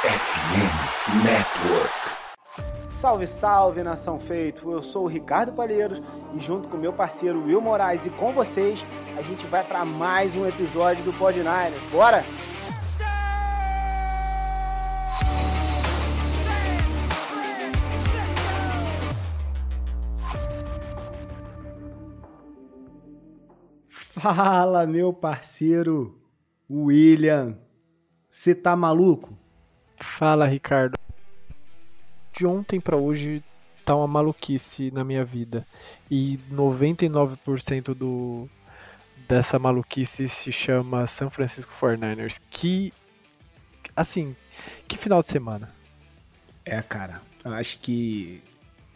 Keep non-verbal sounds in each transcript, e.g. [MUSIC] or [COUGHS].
FM Network. Salve, salve, nação feito! Eu sou o Ricardo Palheiros e junto com meu parceiro Will Moraes e com vocês, a gente vai para mais um episódio do Pod. Bora? Fala, meu parceiro William. Você tá maluco? Fala, Ricardo. De ontem para hoje tá uma maluquice na minha vida. E 99% do dessa maluquice se chama San Francisco 49ers. Que assim, que final de semana. É, cara. Eu acho que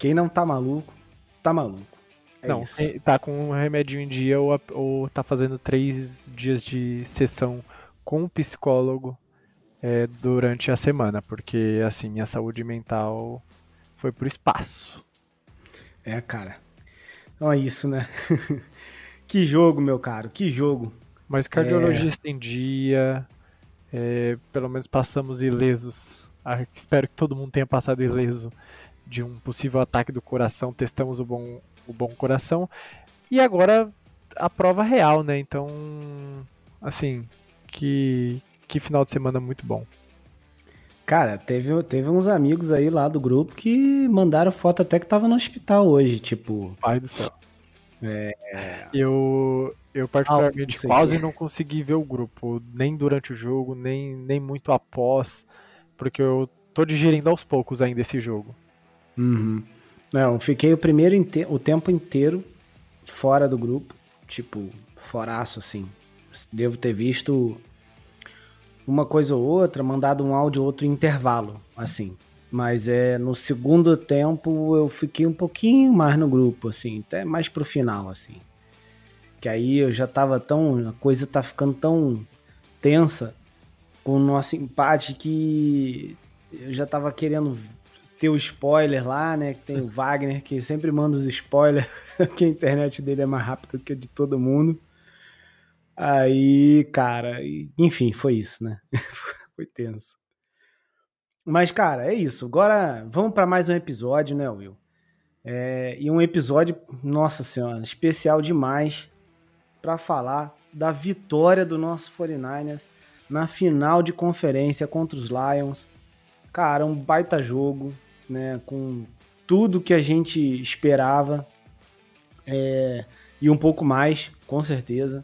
quem não tá maluco, tá maluco. É não, isso. tá com um remédio em dia ou, ou tá fazendo três dias de sessão com um psicólogo é, durante a semana, porque assim, minha saúde mental foi pro espaço. É, cara. Então é isso, né? [LAUGHS] que jogo, meu caro, que jogo. Mas cardiologista em dia, é, pelo menos passamos ilesos. Ah, espero que todo mundo tenha passado ileso de um possível ataque do coração. Testamos o bom, o bom coração. E agora a prova real, né? Então, assim, que, que final de semana muito bom. Cara, teve, teve uns amigos aí lá do grupo que mandaram foto até que tava no hospital hoje, tipo. Pai do céu. É. Eu, eu particularmente não sei quase não consegui ver o grupo, nem durante o jogo, nem, nem muito após, porque eu tô digerindo aos poucos ainda esse jogo. Uhum. Não, fiquei o primeiro inte- o tempo inteiro fora do grupo, tipo, foraço assim. Devo ter visto uma coisa ou outra, mandado um áudio ou outro intervalo, assim. Mas é no segundo tempo eu fiquei um pouquinho mais no grupo, assim, até mais pro final, assim. Que aí eu já tava tão. A coisa tá ficando tão tensa com o nosso empate que eu já tava querendo ter o spoiler lá, né? Que tem o [LAUGHS] Wagner, que sempre manda os spoilers, [LAUGHS] que a internet dele é mais rápida que a de todo mundo. Aí, cara, enfim, foi isso, né? [LAUGHS] foi tenso. Mas, cara, é isso. Agora vamos para mais um episódio, né, Will? É, e um episódio, nossa senhora, especial demais para falar da vitória do nosso 49ers na final de conferência contra os Lions. Cara, um baita jogo, né? Com tudo que a gente esperava é, e um pouco mais, com certeza.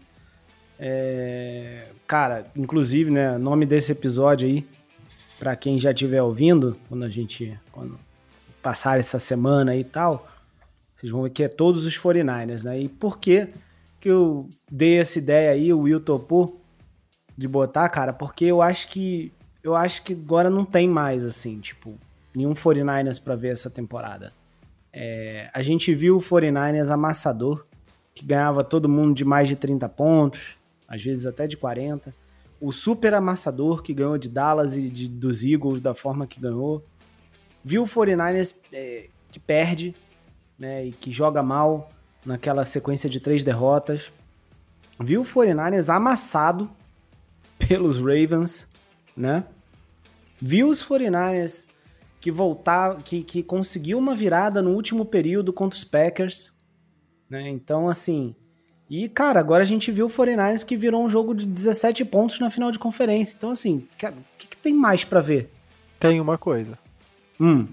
É, cara, inclusive, né? Nome desse episódio aí, para quem já estiver ouvindo, quando a gente quando passar essa semana e tal, vocês vão ver que é todos os 49ers, né? E por que que eu dei essa ideia aí, o Will topou de botar, cara? Porque eu acho que eu acho que agora não tem mais assim, tipo, nenhum 49ers para ver essa temporada. É, a gente viu o 49ers amassador, que ganhava todo mundo de mais de 30 pontos, às vezes até de 40. O super amassador, que ganhou de Dallas e de- dos Eagles da forma que ganhou. Viu o 49ers é, que perde, né, e que joga mal naquela sequência de três derrotas. Viu o 49ers amassado pelos Ravens, né? Viu os 49ers que voltar, que, que conseguiu uma virada no último período contra os Packers, né? Então, assim, e cara, agora a gente viu o 49ers que virou um jogo de 17 pontos na final de conferência. Então, assim, o que, que tem mais pra ver? Tem uma coisa. Hum,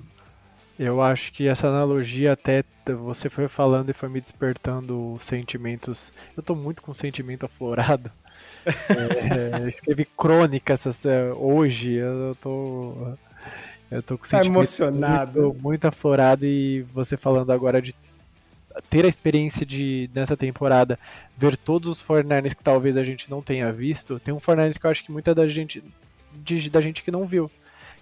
Eu acho que essa analogia até você foi falando e foi me despertando sentimentos. Eu tô muito com sentimento aflorado. [LAUGHS] É, eu escrevi crônica essas, é, hoje, eu tô. Eu tô com Tá sentimento emocionado. Muito, muito aflorado e você falando agora de ter a experiência de nessa temporada ver todos os 49ers que talvez a gente não tenha visto. Tem um 49ers que eu acho que muita da gente de- da gente que não viu,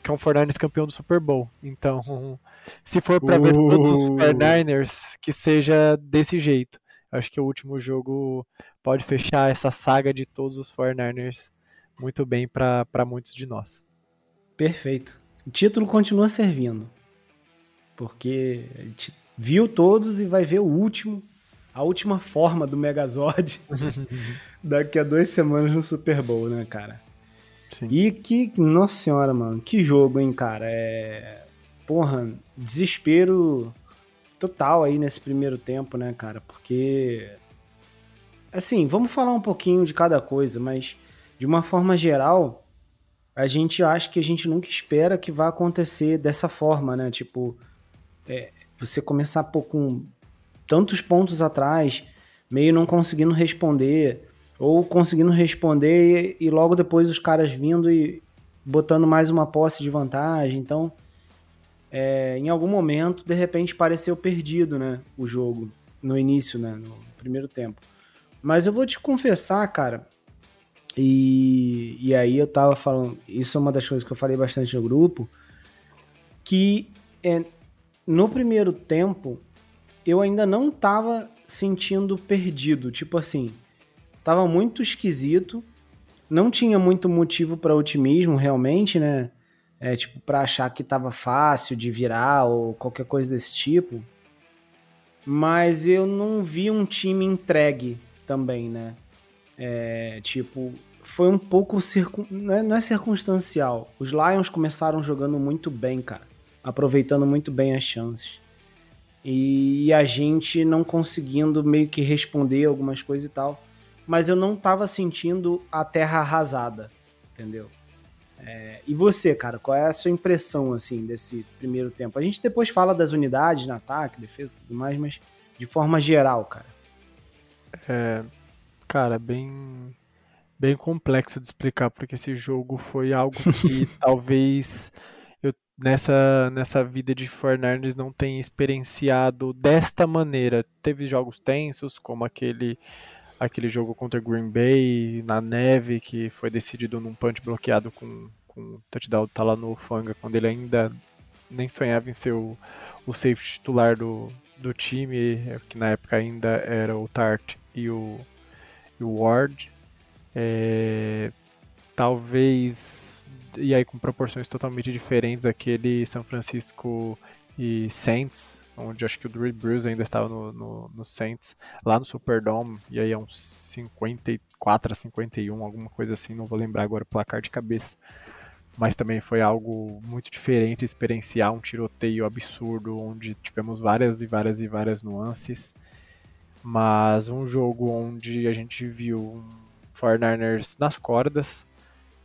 que é um 49ers campeão do Super Bowl. Então, [LAUGHS] se for pra ver todos os Uh. 49ers, que seja desse jeito. Acho que o último jogo pode fechar essa saga de todos os 49ers muito bem pra muitos de nós. perfeito. O título continua servindo. Porque a gente viu todos e vai ver o último, a última forma do Megazord [LAUGHS] daqui a duas semanas no Super Bowl, né, cara? Sim. E que, nossa senhora, mano, que jogo, hein, cara. É. Porra, desespero total aí nesse primeiro tempo, né, cara? Porque. Assim, vamos falar um pouquinho de cada coisa, mas de uma forma geral, a gente acha que a gente nunca espera que vá acontecer dessa forma, né? Tipo, é, você começar pô, com tantos pontos atrás, meio não conseguindo responder, ou conseguindo responder e, e logo depois os caras vindo e botando mais uma posse de vantagem. Então, é, em algum momento, de repente, pareceu perdido, né? O jogo, no início, né? No primeiro tempo. Mas eu vou te confessar, cara, e, e aí eu tava falando, isso é uma das coisas que eu falei bastante no grupo, que é, no primeiro tempo eu ainda não tava sentindo perdido, tipo assim, tava muito esquisito, não tinha muito motivo para otimismo realmente, né? é, tipo, para achar que tava fácil de virar ou qualquer coisa desse tipo. Mas eu não vi um time entregue também, né? É, tipo, foi um pouco circun... não, é, não é circunstancial. Os Lions começaram jogando muito bem, cara, aproveitando muito bem as chances. E a gente não conseguindo meio que responder algumas coisas e tal. Mas eu não tava sentindo a terra arrasada, entendeu? É, e você, cara, qual é a sua impressão assim desse primeiro tempo? A gente depois fala das unidades no ataque, defesa e tudo mais, mas de forma geral, cara. É, cara, bem bem complexo de explicar porque esse jogo foi algo que [LAUGHS] talvez nessa nessa vida de Fernandes não tenha experienciado desta maneira. Teve jogos tensos, como aquele aquele jogo contra Green Bay na neve que foi decidido num punch bloqueado com com touchdown tá lá no Fanga quando ele ainda nem sonhava em ser o, o safety titular do, do time, que na época ainda era o Tart e o, e o Ward. É, talvez, e aí com proporções totalmente diferentes, aquele São Francisco e Saints, onde acho que o Drew Brees ainda estava no, no, no, Saints, lá no Superdome, e aí é uns 54 a 51, alguma coisa assim, não vou lembrar agora o placar de cabeça. Mas também foi algo muito diferente experienciar um tiroteio absurdo, onde tivemos várias e várias e várias nuances. Mas um jogo onde a gente viu um 49ers nas cordas,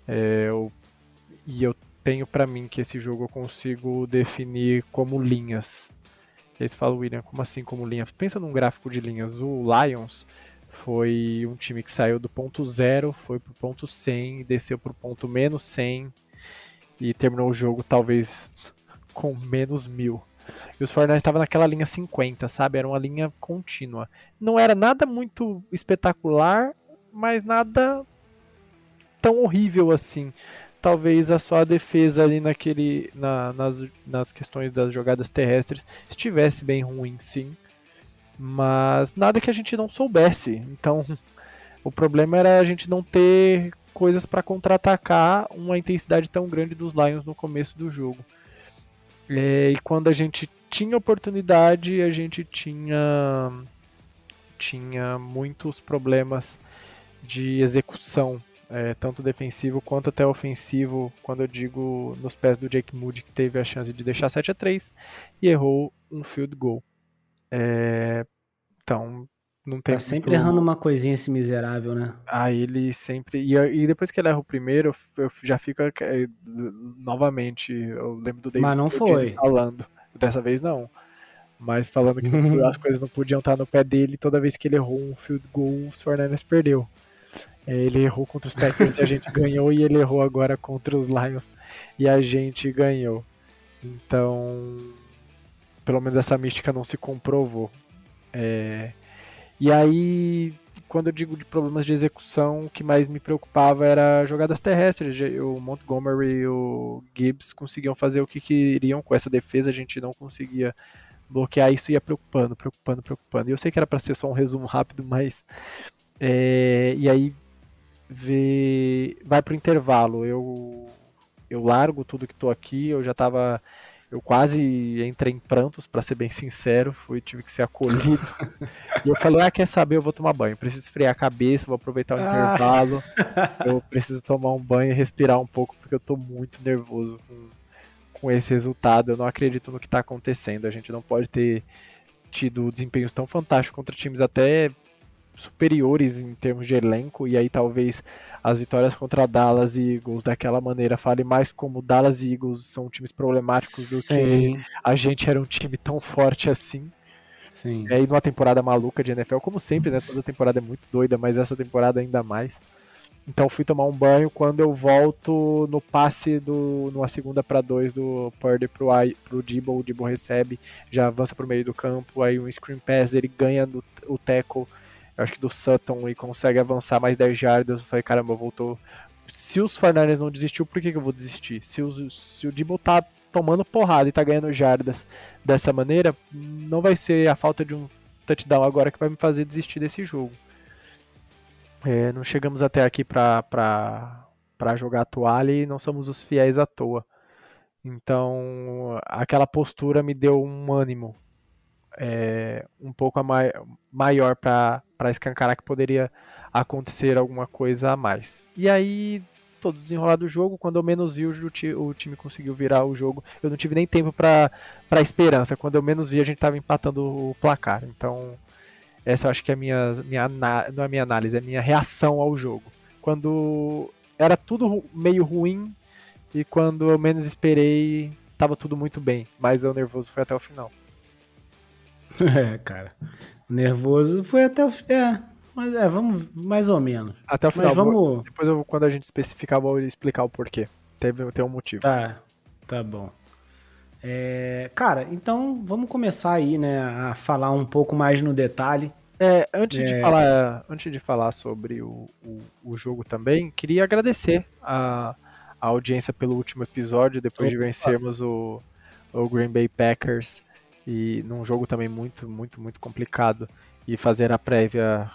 é, eu, e eu tenho para mim que esse jogo eu consigo definir como linhas aí você fala, William, como assim como linhas? Pensa num gráfico de linhas. O Lions foi um time que saiu do ponto zero, foi pro ponto 100, desceu pro ponto menos 100 e terminou o jogo talvez com menos mil. E os 49 estavam naquela linha 50, sabe? Era uma linha contínua. Não era nada muito espetacular, mas nada tão horrível assim talvez a sua defesa ali naquele na, nas, nas questões das jogadas terrestres estivesse bem ruim, sim. Mas nada que a gente não soubesse. Então, [LAUGHS] o problema era a gente não ter coisas para contra-atacar uma intensidade tão grande dos Lions no começo do jogo. É, e quando a gente tinha oportunidade, a gente tinha tinha muitos problemas de execução é, tanto defensivo quanto até ofensivo, quando eu digo nos pés do Jake Moody, que teve a chance de deixar 7 a 3 e errou um field goal. É, então, não tem. Tá sempre muito... errando uma coisinha esse miserável, né? Ah, ele sempre. E, e depois que ele erra o primeiro, eu já fico é, novamente. Eu lembro do David Mas não foi. falando. Dessa vez não. Mas falando que [LAUGHS] as coisas não podiam estar no pé dele, toda vez que ele errou um field goal, o Fernandes perdeu. É, ele errou contra os Packers e a gente ganhou, e ele errou agora contra os Lions e a gente ganhou. Então, pelo menos essa mística não se comprovou. É, e aí, quando eu digo de problemas de execução, o que mais me preocupava era jogadas terrestres. O Montgomery e o Gibbs conseguiam fazer o que queriam com essa defesa, a gente não conseguia bloquear isso ia preocupando, preocupando, preocupando. E eu sei que era para ser só um resumo rápido, mas é, e aí vê, vai pro intervalo. Eu eu largo tudo que tô aqui, eu já tava Eu quase entrei em prantos, para ser bem sincero, fui tive que ser acolhido. [LAUGHS] e eu falei: "Ah, quer saber? Eu vou tomar banho. Preciso esfriar a cabeça, vou aproveitar o ah. intervalo. [LAUGHS] Eu preciso tomar um banho e respirar um pouco porque eu tô muito nervoso com, com esse resultado. Eu não acredito no que tá acontecendo. A gente não pode ter tido desempenhos tão fantásticos contra times até superiores em termos de elenco, e aí talvez as vitórias contra Dallas e Eagles daquela maneira fale mais como Dallas e Eagles são times problemáticos do Sim. que a gente era um time tão forte assim. Sim. E aí numa temporada maluca de NFL, como sempre, né? Toda temporada é muito doida, mas essa temporada ainda mais. Então fui tomar um banho quando eu volto no passe do numa segunda para dois do Purdy pro, pro Debo, o Debo recebe, já avança pro meio do campo, aí um screen pass, ele ganha do, o tackle eu acho que do Sutton e consegue avançar mais 10 jardas. Eu falei, caramba, voltou. Se os Fernandes não desistiu, por que, que eu vou desistir? Se, os, se o Debo tá tomando porrada e tá ganhando jardas dessa maneira, não vai ser a falta de um touchdown agora que vai me fazer desistir desse jogo. É, não chegamos até aqui pra jogar a toalha e não somos os fiéis à toa. Então, aquela postura me deu um ânimo é, um pouco mai maior para escancarar que poderia acontecer alguma coisa a mais. E aí, todo desenrolado do jogo, quando eu menos vi, o, o time conseguiu virar o jogo. Eu não tive nem tempo para esperança. Quando eu menos vi, a gente estava empatando o placar. Então, essa eu acho que é a minha, minha não é a minha análise, é a minha reação ao jogo. Quando era tudo meio ruim e quando eu menos esperei, estava tudo muito bem. Mas o nervoso foi até o final. [LAUGHS] É, cara. Nervoso foi até o. É, mas é, vamos mais ou menos. Até o final. Mas vamos... Depois, eu, quando a gente especificar, vou explicar o porquê. Teve, tem um motivo. Tá, tá bom. É, cara, então vamos começar aí, né, a falar um pouco mais no detalhe. É, antes, é... De falar, antes de falar sobre o, o, o, jogo também, queria agradecer a, a audiência pelo último episódio, depois Opa. de vencermos o, o Green Bay Packers e num jogo também muito, muito, muito complicado. E fazer a prévia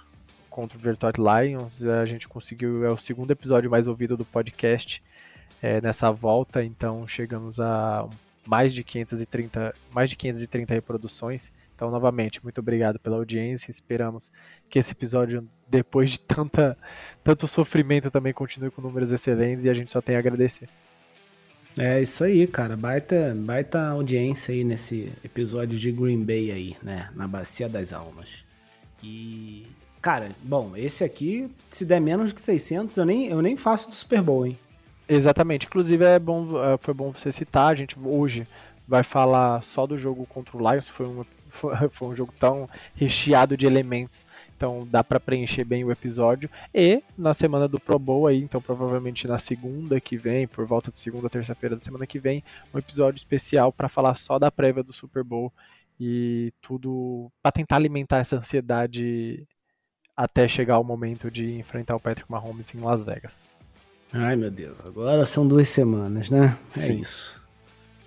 contra o Detroit Lions, a gente conseguiu, é o segundo episódio mais ouvido do podcast é, nessa volta, então chegamos a mais de 530, mais de 530 reproduções. Então, novamente, muito obrigado pela audiência. Esperamos que esse episódio, depois de tanta, tanto sofrimento, também continue com números excelentes e a gente só tem a agradecer. É isso aí, cara. Baita, baita audiência aí nesse episódio de Green Bay aí, né? Na Bacia das Almas. E, cara, bom, esse aqui, se der menos que 600, eu nem, eu nem faço do Super Bowl, hein? Exatamente. Inclusive, é bom, é, foi bom você citar. A gente hoje vai falar só do jogo contra o Lions. Foi um, [LAUGHS] foi um jogo tão recheado de elementos então dá para preencher bem o episódio. E na semana do Pro Bowl aí, então provavelmente na segunda que vem, por volta de segunda, terça-feira da semana que vem, um episódio especial para falar só da prévia do Super Bowl e tudo para tentar alimentar essa ansiedade até chegar o momento de enfrentar o Patrick Mahomes em Las Vegas. Ai meu Deus, agora são duas semanas, né? É Sim. isso.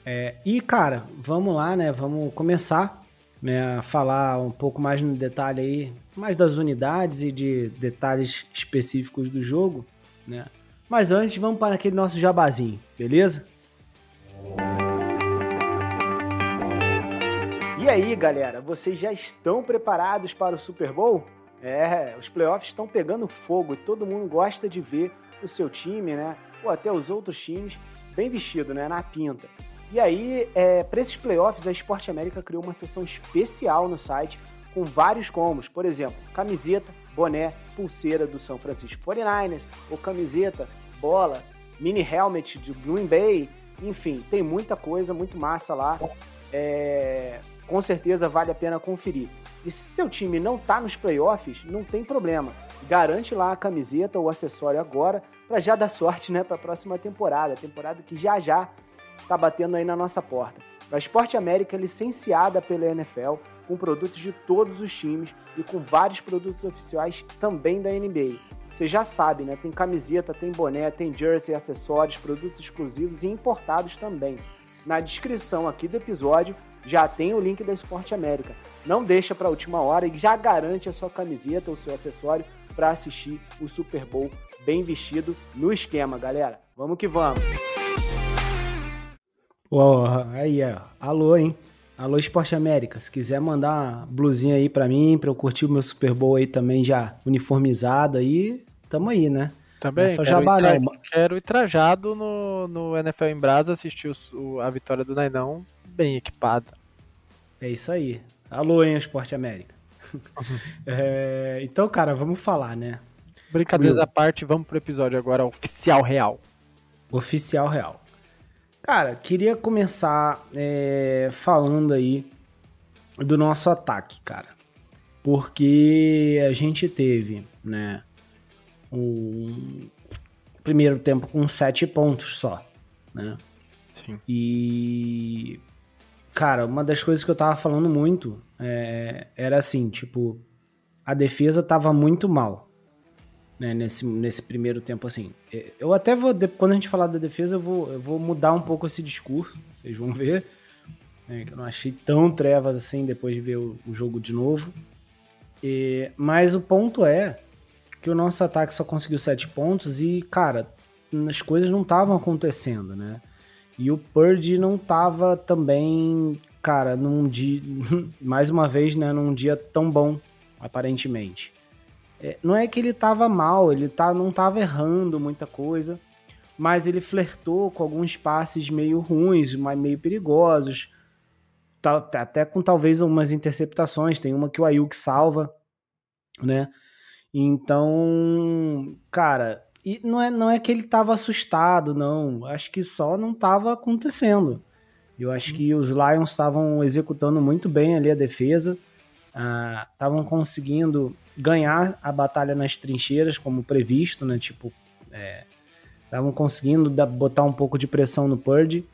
É, e cara, vamos lá, né? Vamos começar né, falar um pouco mais no detalhe aí, mais das unidades e de detalhes específicos do jogo, né? Mas antes, vamos para aquele nosso jabazinho, beleza? E aí, galera, vocês já estão preparados para o Super Bowl? É, os playoffs estão pegando fogo e todo mundo gosta de ver o seu time, né? Ou até os outros times bem vestido, né? Na pinta. E aí, é, para esses playoffs, a Esporte América criou uma seção especial no site com vários combos. Por exemplo, camiseta, boné, pulseira do São Francisco 49ers, ou camiseta, bola, mini helmet do Green Bay. Enfim, tem muita coisa, muito massa lá. É, com certeza vale a pena conferir. E se seu time não está nos playoffs, não tem problema. Garante lá a camiseta ou acessório agora para já dar sorte né, para a próxima temporada. Temporada que já já está batendo aí na nossa porta. A Esporte América é licenciada pela NFL, com produtos de todos os times e com vários produtos oficiais também da NBA. Você já sabe, né? Tem camiseta, tem boné, tem jersey, acessórios, produtos exclusivos e importados também. Na descrição aqui do episódio já tem o link da Esporte América. Não deixa para a última hora e já garante a sua camiseta ou seu acessório para assistir o Super Bowl bem vestido no esquema, galera. Vamos que vamos! Porra, aí, ó. Alô, hein? Alô, Esporte América. Se quiser mandar uma blusinha aí pra mim, pra eu curtir o meu Super Bowl aí também já uniformizado aí, tamo aí, né? Também, É só quero, ir não. quero ir trajado no, no NFL em Brasa, assistir o- a vitória do Nainão bem equipado. É isso aí. Alô, hein, Esporte América. [LAUGHS] É, então, cara, vamos falar, né? Brincadeiras Will. à parte, vamos pro episódio agora oficial real. Oficial real. Cara, queria começar é, falando aí do nosso ataque, cara. Porque a gente teve, né, um primeiro tempo com sete pontos só, né? Sim. E, cara, uma das coisas que eu tava falando muito é, era assim, tipo, a defesa tava muito mal, né, nesse, nesse primeiro tempo, assim. É, Eu até vou, quando a gente falar da defesa, eu vou, eu vou mudar um pouco esse discurso, vocês vão ver, né, que eu não achei tão trevas assim depois de ver o, o jogo de novo. E- mas o ponto é que o nosso ataque só conseguiu sete pontos e, cara, as coisas não estavam acontecendo, né? E o Purdy não tava também, cara, num dia, [LAUGHS] mais uma vez, né, num dia tão bom, aparentemente. É, não é que ele tava mal, ele tá, não tava errando muita coisa, mas ele flertou com alguns passes meio ruins, mas meio perigosos, tá- até com talvez umas interceptações, tem uma que o Ayuk salva, né? Então, cara, e não é, não é que ele tava assustado, não. Acho que só não tava acontecendo. Eu acho que os Lions estavam executando muito bem ali a defesa, estavam conseguindo ganhar a batalha nas trincheiras, como previsto, né? Tipo, estavam conseguindo dar- botar um pouco de pressão no Purdy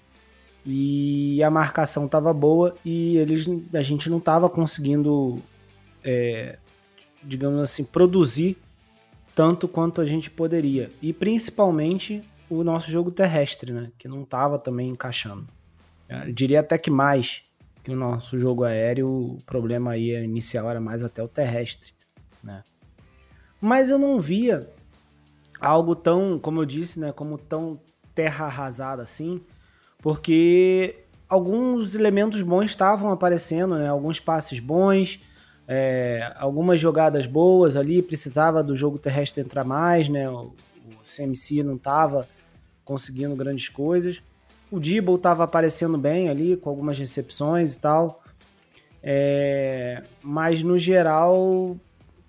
e a marcação tava boa e eles, a gente não tava conseguindo, é, digamos assim, produzir tanto quanto a gente poderia. E principalmente o nosso jogo terrestre, né? Que não tava também encaixando. Eu diria até que mais que o nosso jogo aéreo, o problema aí inicial era mais até o terrestre, né? Mas eu não via algo tão, como eu disse, né, como tão terra arrasada assim, porque alguns elementos bons estavam aparecendo, né? Alguns passes bons, é, algumas jogadas boas ali, precisava do jogo terrestre entrar mais, né? O, o CMC não estava conseguindo grandes coisas. O Dibble estava aparecendo bem ali, com algumas recepções e tal. É, mas no geral,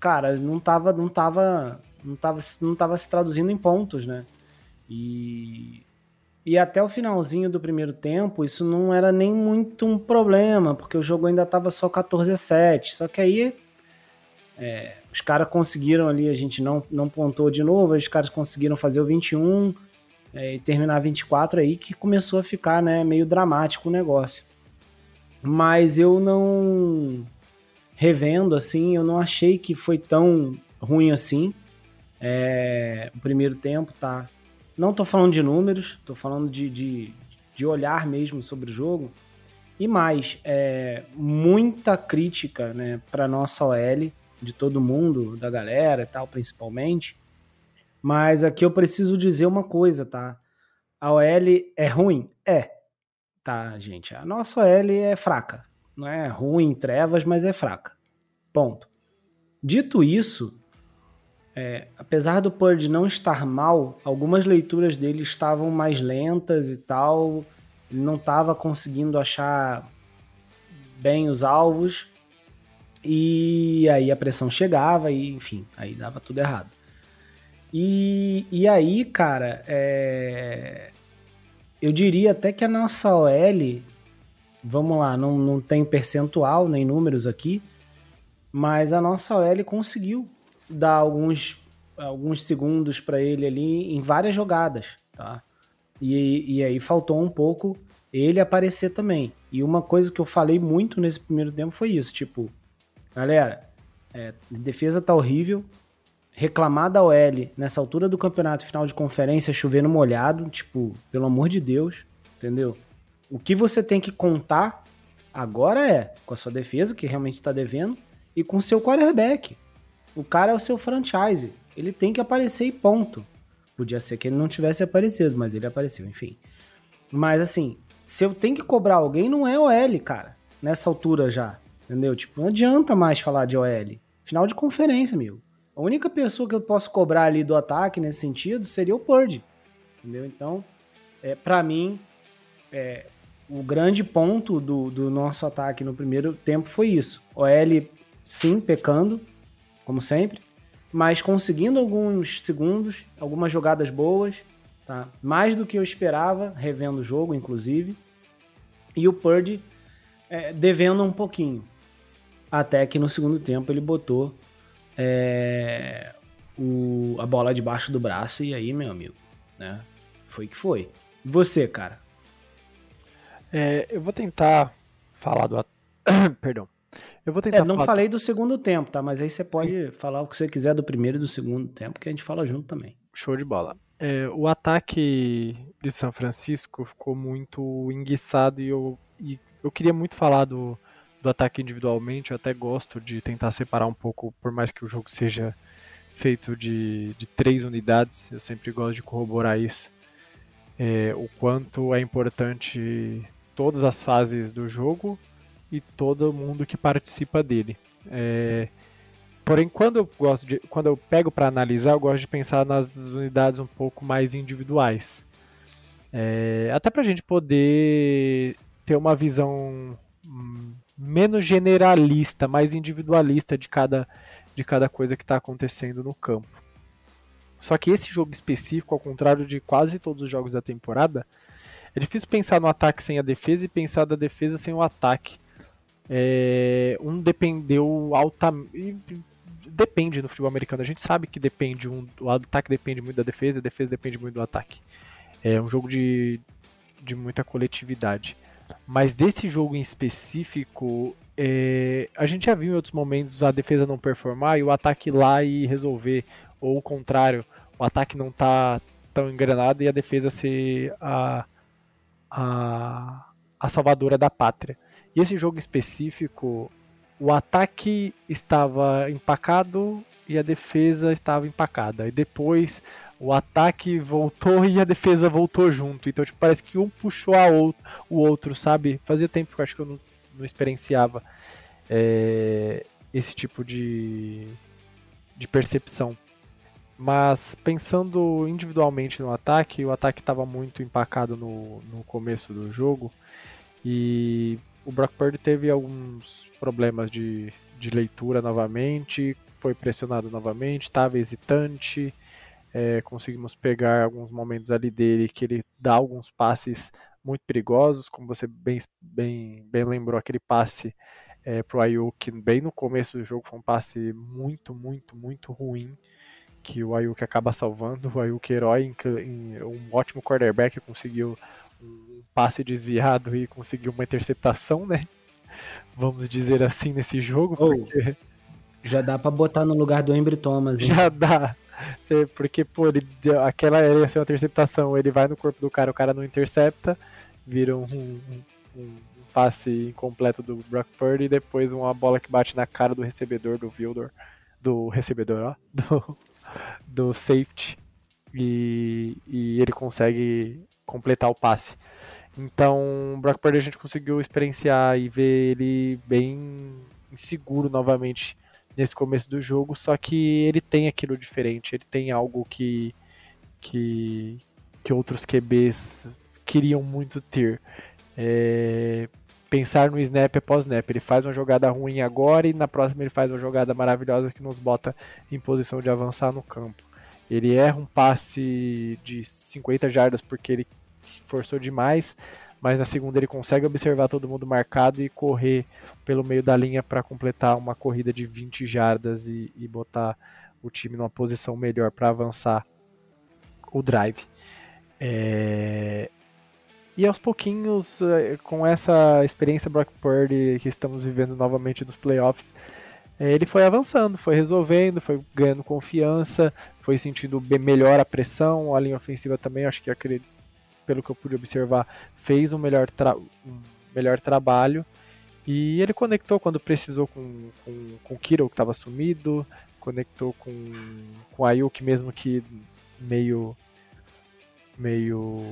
cara, não tava, não tava, não tava, não tava se traduzindo em pontos, né? E, e até o finalzinho do primeiro tempo, isso não era nem muito um problema, porque o jogo ainda tava só 14 a 7. Só que aí é, os caras conseguiram ali, a gente não, não pontou de novo, os caras conseguiram fazer o 21 é, e terminar 24 aí, que começou a ficar né, meio dramático o negócio. Mas eu não. Revendo assim, eu não achei que foi tão ruim assim. É, o primeiro tempo, tá? Não tô falando de números, tô falando de, de, de olhar mesmo sobre o jogo. E mais, é, muita crítica né, para nossa OL, de todo mundo, da galera e tal, principalmente. Mas aqui eu preciso dizer uma coisa, tá? A OL é ruim? É. Tá, gente. A nossa OL é fraca. Não é ruim trevas, mas é fraca. Ponto. Dito isso, é, apesar do Purdy não estar mal, algumas leituras dele estavam mais lentas e tal. Ele não estava conseguindo achar bem os alvos. E aí a pressão chegava e, enfim, aí dava tudo errado. E, e aí, cara, é, eu diria até que a nossa OL, vamos lá, não, não tem percentual nem números aqui, mas a nossa OL conseguiu dar alguns, alguns segundos para ele ali em várias jogadas, tá? E, e aí faltou um pouco ele aparecer também. E uma coisa que eu falei muito nesse primeiro tempo foi isso, tipo, galera, é, defesa tá horrível, reclamar da OL nessa altura do campeonato, final de conferência, chovendo molhado, tipo, pelo amor de Deus, entendeu? O que você tem que contar agora é com a sua defesa, que realmente tá devendo, e com o seu quarterback. O cara é o seu franchise. Ele tem que aparecer e ponto. Podia ser que ele não tivesse aparecido, mas ele apareceu, enfim. Mas assim, se eu tenho que cobrar alguém, não é OL, cara. Nessa altura já. Entendeu? Tipo, não adianta mais falar de OL. Final de conferência, amigo. A única pessoa que eu posso cobrar ali do ataque nesse sentido seria o Purdy. Entendeu? Então, é, para mim, é, o grande ponto do, do nosso ataque no primeiro tempo foi isso. OL, sim, pecando, como sempre, mas conseguindo alguns segundos, algumas jogadas boas, tá? Mais do que eu esperava, revendo o jogo, inclusive. E o Purdy é, devendo um pouquinho. Até que no segundo tempo ele botou é, o, a bola debaixo do braço e aí, meu amigo, né? Foi que foi. Você, cara? É, eu vou tentar falar do. [COUGHS] Perdão. Eu vou tentar. É, não falar... falei do segundo tempo, tá? Mas aí você pode falar o que você quiser do primeiro e do segundo tempo, que a gente fala junto também. Show de bola. É, o ataque de São Francisco ficou muito enguiçado e eu, e eu queria muito falar do, do ataque individualmente. Eu até gosto de tentar separar um pouco, por mais que o jogo seja feito de, de três unidades, eu sempre gosto de corroborar isso. É, o quanto é importante todas as fases do jogo e todo mundo que participa dele. É, porém, quando eu gosto de, quando eu pego para analisar, eu gosto de pensar nas unidades um pouco mais individuais, é, até para a gente poder ter uma visão hum, menos generalista, mais individualista de cada de cada coisa que está acontecendo no campo. Só que esse jogo específico, ao contrário de quase todos os jogos da temporada, é difícil pensar no ataque sem a defesa e pensar da defesa sem o ataque. É, um dependeu altamente. Depende no futebol americano. A gente sabe que depende. Um, o ataque depende muito da defesa, a defesa depende muito do ataque. É um jogo de, de muita coletividade. Mas desse jogo em específico, é, a gente já viu em outros momentos a defesa não performar e o ataque ir lá e resolver. Ou o contrário, o ataque não tá tão engrenado e a defesa ser a, a, a salvadora da pátria. E esse jogo específico, o ataque estava empacado e a defesa estava empacada. E depois o ataque voltou [LAUGHS] e a defesa voltou junto. Então, tipo, parece que um puxou a outro, o outro, sabe? Fazia tempo que eu acho que eu não, não experienciava é, esse tipo de, de percepção. Mas pensando individualmente no ataque, o ataque estava muito empacado no, no começo do jogo. E o Brock Purdy teve alguns problemas de, de leitura novamente, foi pressionado novamente, estava hesitante. É, conseguimos pegar alguns momentos ali dele que ele dá alguns passes muito perigosos, como você bem, bem, bem lembrou, aquele passe é, para o Ayuk bem no começo do jogo foi um passe muito, muito, muito ruim que o Ayuk acaba salvando. O Ayuk herói, um ótimo quarterback, conseguiu um passe desviado e conseguiu uma interceptação, né? Vamos dizer assim nesse jogo. Oh, porque... Já dá para botar no lugar do Embry Thomas. Hein? [LAUGHS] Já dá. Porque, pô, ele, aquela ia ser uma interceptação. Ele vai no corpo do cara, o cara não intercepta, vira um, um, um passe incompleto do Brock Purdy e depois uma bola que bate na cara do recebedor do Vildor. Do recebedor, ó. [LAUGHS] Do, do safety. E, e ele consegue completar o passe. Então, Brock Purdy a gente conseguiu experienciar e ver ele bem inseguro novamente nesse começo do jogo, só que ele tem aquilo diferente, ele tem algo que que, que outros QBs queriam muito ter. É, pensar no snap após snap. Ele faz uma jogada ruim agora e na próxima ele faz uma jogada maravilhosa que nos bota em posição de avançar no campo. Ele erra um passe de 50 jardas porque ele forçou demais, mas na segunda ele consegue observar todo mundo marcado e correr pelo meio da linha para completar uma corrida de 20 jardas e, e botar o time numa posição melhor para avançar o drive. É... E aos pouquinhos, é, com essa experiência Brock Purdy que estamos vivendo novamente nos playoffs, é, ele foi avançando, foi resolvendo, foi ganhando confiança, foi sentindo melhor a pressão, a linha ofensiva também, acho que pelo que eu pude observar, fez um melhor, tra um melhor trabalho. E ele conectou quando precisou com, com, com o Kiro, que estava sumido, conectou com, com o Ayuk, mesmo que meio. meio.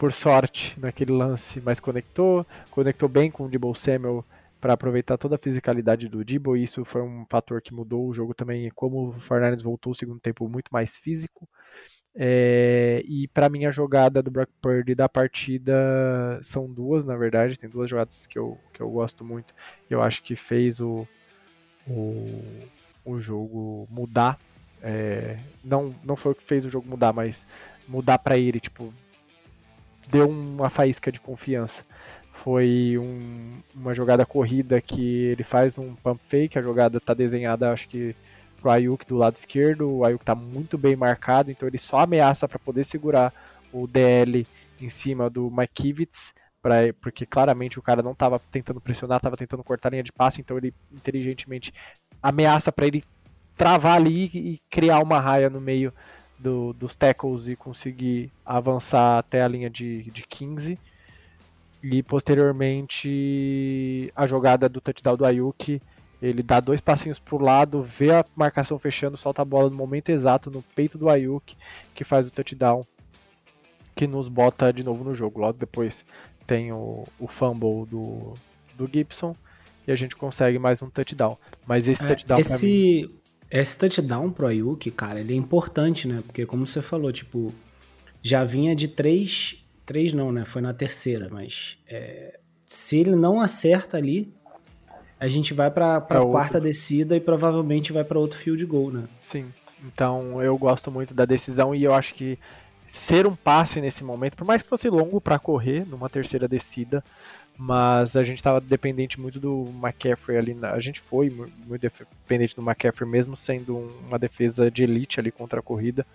Por sorte naquele lance, mas conectou, conectou bem com o Debo Samuel para aproveitar toda a fisicalidade do Debo, e isso foi um fator que mudou o jogo também, como o Fernandes voltou o segundo tempo muito mais físico. É, e para mim a jogada do Brock Purdy da partida são duas, na verdade, tem duas jogadas que eu, que eu gosto muito. Eu acho que fez o, o, o jogo mudar. É, não, não foi o que fez o jogo mudar, mas mudar para ele, tipo, deu uma faísca de confiança. Foi um, uma jogada corrida que ele faz um pump fake, a jogada tá desenhada, acho que pro Ayuk do lado esquerdo, o Ayuk tá muito bem marcado, então ele só ameaça para poder segurar o DL em cima do Kivitz, pra, porque claramente o cara não estava tentando pressionar, estava tentando cortar a linha de passe, então ele inteligentemente ameaça para ele travar ali e criar uma raia no meio do, dos tackles e conseguir avançar até a linha de, de 15. E posteriormente a jogada do touchdown do Ayuk ele dá dois passinhos pro lado, vê a marcação fechando, solta a bola no momento exato no peito do Ayuk, que faz o touchdown, que nos bota de novo no jogo. Logo depois tem o, o fumble do, do Gibson e a gente consegue mais um touchdown. Mas esse é, touchdown esse, mim... esse touchdown pro Ayuk, cara, ele é importante, né? Porque como você falou, tipo, já vinha de três, três não, né? Foi na terceira, mas é, se ele não acerta ali, a gente vai para a quarta descida e provavelmente vai para outro field goal, né? Sim. Então eu gosto muito da decisão e eu acho que ser um passe nesse momento, por mais que fosse longo para correr numa terceira descida, mas a gente estava dependente muito do McCaffrey ali, na, a gente foi muito dependente do McCaffrey mesmo sendo uma defesa de elite ali contra a corrida.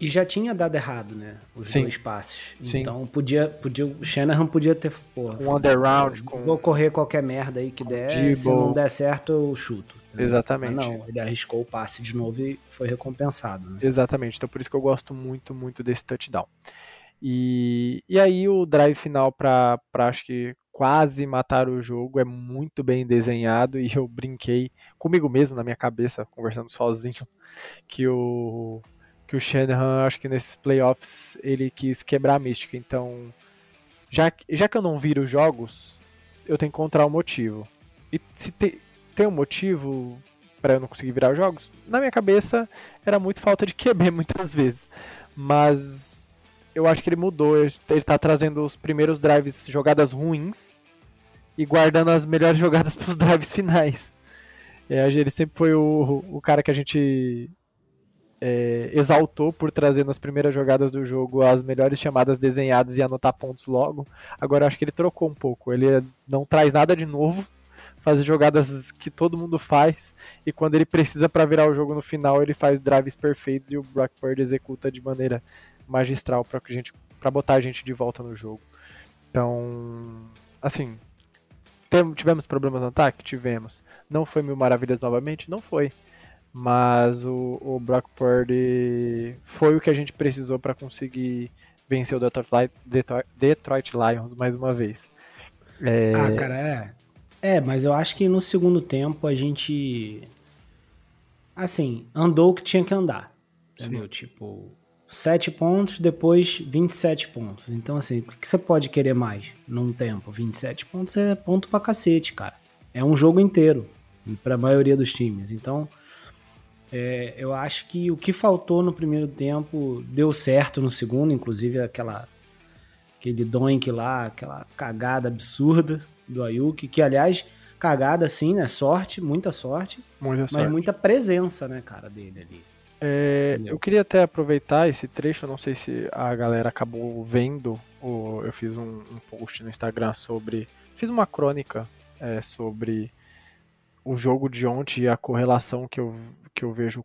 E já tinha dado errado, né? Os Sim. dois passes. Sim. Então podia, podia, o Shanahan podia ter. Porra, um underround com. Vou correr qualquer merda aí que der. Se não der certo, eu chuto. Exatamente. Mas não, ele arriscou o passe de novo e foi recompensado. Né? Exatamente. Então por isso que eu gosto muito, muito desse touchdown. E, e aí o drive final para acho que quase matar o jogo é muito bem desenhado [LAUGHS] e eu brinquei comigo mesmo na minha cabeça, conversando sozinho, [LAUGHS] que o que o Shanahan, acho que nesses playoffs, ele quis quebrar a mística. Então, já, já que eu não viro jogos, eu tenho que encontrar um motivo. E se te, tem um motivo para eu não conseguir virar os jogos, na minha cabeça era muito falta de QB [LAUGHS] muitas vezes. Mas eu acho que ele mudou. Ele, ele tá trazendo os primeiros drives, jogadas ruins, e guardando as melhores [LAUGHS] jogadas para os drives finais. É, ele sempre foi o, o cara que a gente é, exaltou por trazer nas primeiras jogadas do jogo as melhores chamadas desenhadas e anotar pontos logo. Agora acho que ele trocou um pouco. Ele não traz nada de novo, faz jogadas que todo mundo faz e quando ele precisa para virar o jogo no final ele faz drives perfeitos e o Brock Purdy executa de maneira magistral para que gente para botar a gente de volta no jogo. Então, assim, tivemos problemas no ataque, tivemos. Não foi mil maravilhas novamente, não foi. Mas o, o Brock Purdy foi o que a gente precisou para conseguir vencer o Detroit, Detroit, Detroit, Lions mais uma vez. É... Ah, cara, é. É, mas eu acho que no segundo tempo a gente. Assim, andou o que tinha que andar. Entendeu? Sim. Tipo, 7 pontos, depois 27 pontos. Então, assim, o que você pode querer mais num tempo? 27 pontos é ponto pra cacete, cara. É um jogo inteiro, pra maioria dos times. Então, é, eu acho que o que faltou no primeiro tempo deu certo no segundo, inclusive aquela aquele doink lá, aquela cagada absurda do Ayuki, que aliás, cagada sim, né? Sorte, muita sorte, muita mas sorte. muita presença, né, cara, dele ali. É, eu queria até aproveitar esse trecho, não sei se a galera acabou vendo, ou eu fiz um, um post no Instagram sobre. Fiz uma crônica é, sobre o jogo de ontem e a correlação que eu, que eu vejo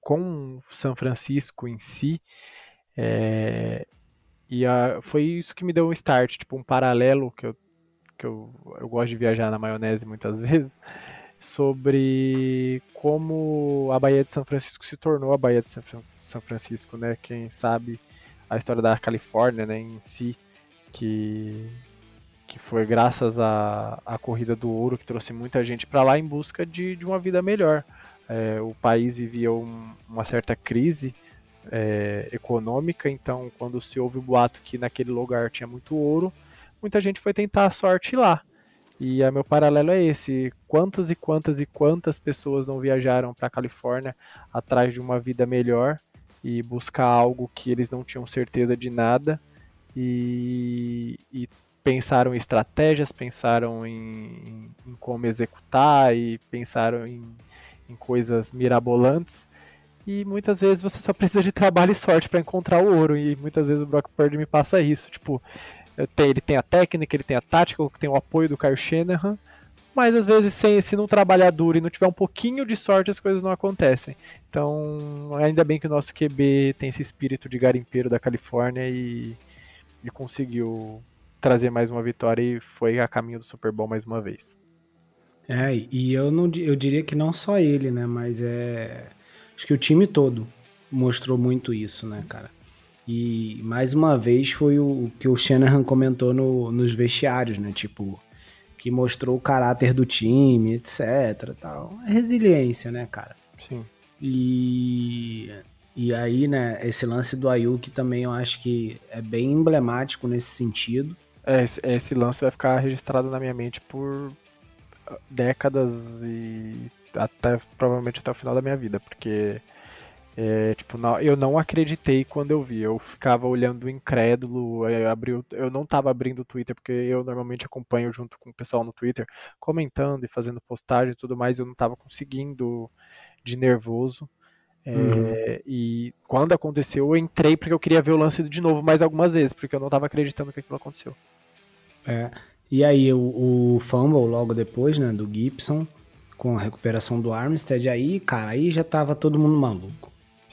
com São Francisco em si. É, e a, foi isso que me deu um start, tipo um paralelo que eu, que eu, eu gosto de viajar na maionese muitas [LAUGHS] vezes, sobre como a Baía de São Francisco se tornou a Baía de São Francisco, né? Quem sabe a história da Califórnia, né, em si, que que foi graças à, à corrida do ouro que trouxe muita gente para lá em busca de, de uma vida melhor. É, o país vivia um, uma certa crise é, econômica, então quando se ouve o boato que naquele lugar tinha muito ouro, muita gente foi tentar a sorte lá. E a meu paralelo é esse: quantas e quantas e quantas pessoas não viajaram para a Califórnia atrás de uma vida melhor e buscar algo que eles não tinham certeza de nada e, e pensaram em estratégias, pensaram em, em, como executar e pensaram em, em coisas mirabolantes. E muitas vezes você só precisa de trabalho e sorte para encontrar o ouro. E muitas vezes o Brock Purdy me passa isso. Tipo, ele tem a técnica, ele tem a tática, tem o apoio do Kyle Shanahan. Mas às vezes, sem, se não trabalhar duro e não tiver um pouquinho de sorte, as coisas não acontecem. Então, ainda bem que o nosso QB tem esse espírito de garimpeiro da Califórnia e, e conseguiu trazer mais uma vitória e foi a caminho do Super Bowl mais uma vez. É, e eu não eu diria que não só ele, né, mas é acho que o time todo mostrou muito isso, né, cara. E mais uma vez foi o, que o Shanahan comentou no, nos vestiários, né, tipo que mostrou o caráter do time, etc, tal. É resiliência, né, cara. Sim. E e aí, né, esse lance do Ayuk também eu acho que é bem emblemático nesse sentido. É, esse, esse lance vai ficar registrado na minha mente por décadas e até provavelmente até o final da minha vida, porque é, tipo, não, eu não acreditei quando eu vi. Eu ficava olhando incrédulo. Eu, abri, eu não estava abrindo o Twitter, porque eu normalmente acompanho junto com o pessoal no Twitter, comentando e fazendo postagem e tudo mais. Eu não estava conseguindo de nervoso. É, uhum. E quando aconteceu, eu entrei porque eu queria ver o lance de novo mais algumas vezes, porque eu não estava acreditando que aquilo aconteceu. É. E aí o, o fumble logo depois, né, do Gibson, com a recuperação do Armstead, aí, cara, aí já tava todo mundo maluco.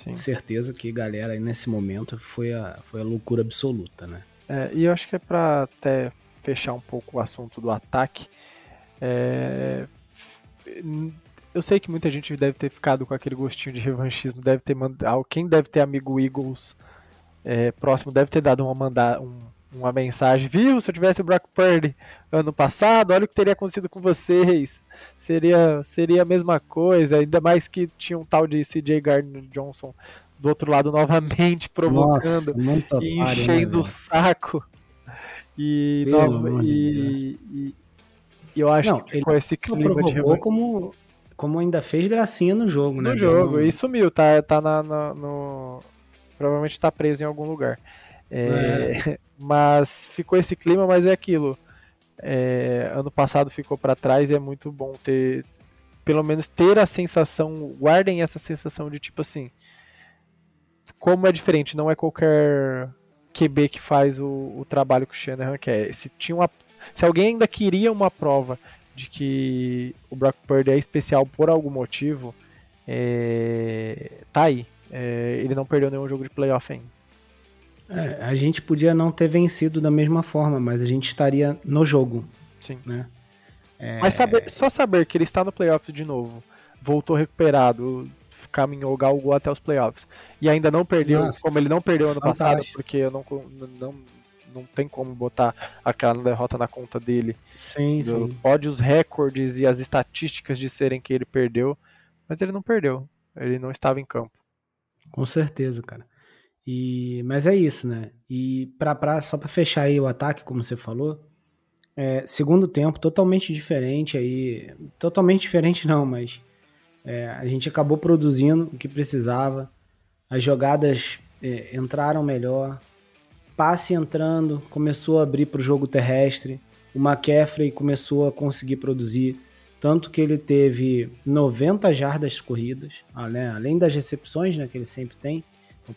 Sim. Certeza que, galera, aí nesse momento foi a, foi a loucura absoluta, né? É, e eu acho que é pra até fechar um pouco o assunto do ataque. É... Eu sei que muita gente deve ter ficado com aquele gostinho de revanchismo, deve ter mandado. Quem deve ter amigo Eagles é, próximo deve ter dado uma, manda... um, uma mensagem, viu? Se eu tivesse o Brock Purdy ano passado, olha o que teria acontecido com vocês. Seria, seria a mesma coisa, ainda mais que tinha um tal de CJ Gardner Johnson do outro lado novamente provocando Nossa, e enchendo né, o saco. E, no, e, e, e, eu acho Não, que com esse clima de como como ainda fez gracinha no jogo, né? No jogo, e sumiu, tá, tá na, na no... Provavelmente tá preso em algum lugar. É, é. [LAUGHS] Mas ficou esse clima, mas é aquilo. É, ano passado ficou para trás e é muito bom ter, pelo menos ter a sensação, guardem essa sensação de tipo assim, como é diferente, não é qualquer QB que faz o, o trabalho que o Shanahan quer. Se, tinha uma, se alguém ainda queria uma prova de que o Brock Purdy é especial por algum motivo, é, tá aí. É, ele não perdeu nenhum jogo de playoff ainda. É, a gente podia não ter vencido da mesma forma, mas a gente estaria no jogo. Sim. Né? É... Mas saber, só saber que ele está no playoff de novo, voltou recuperado, caminhou, galgou até os playoffs, e ainda não perdeu, Nossa, como ele não perdeu ano passado, porque eu não, não, não tem como botar aquela derrota na conta dele. Sim, sim. Pode os recordes e as estatísticas de serem que ele perdeu, mas ele não perdeu. Ele não estava em campo. Com certeza, cara. E, mas é isso, né? E pra, pra, só para fechar aí o ataque, como você falou, é, segundo tempo totalmente diferente aí, totalmente diferente não, mas é, a gente acabou produzindo o que precisava, as jogadas é, entraram melhor, passe entrando, começou a abrir para o jogo terrestre, o McCaffrey começou a conseguir produzir, tanto que ele teve 90 jardas corridas, né? além das recepções né, que ele sempre tem,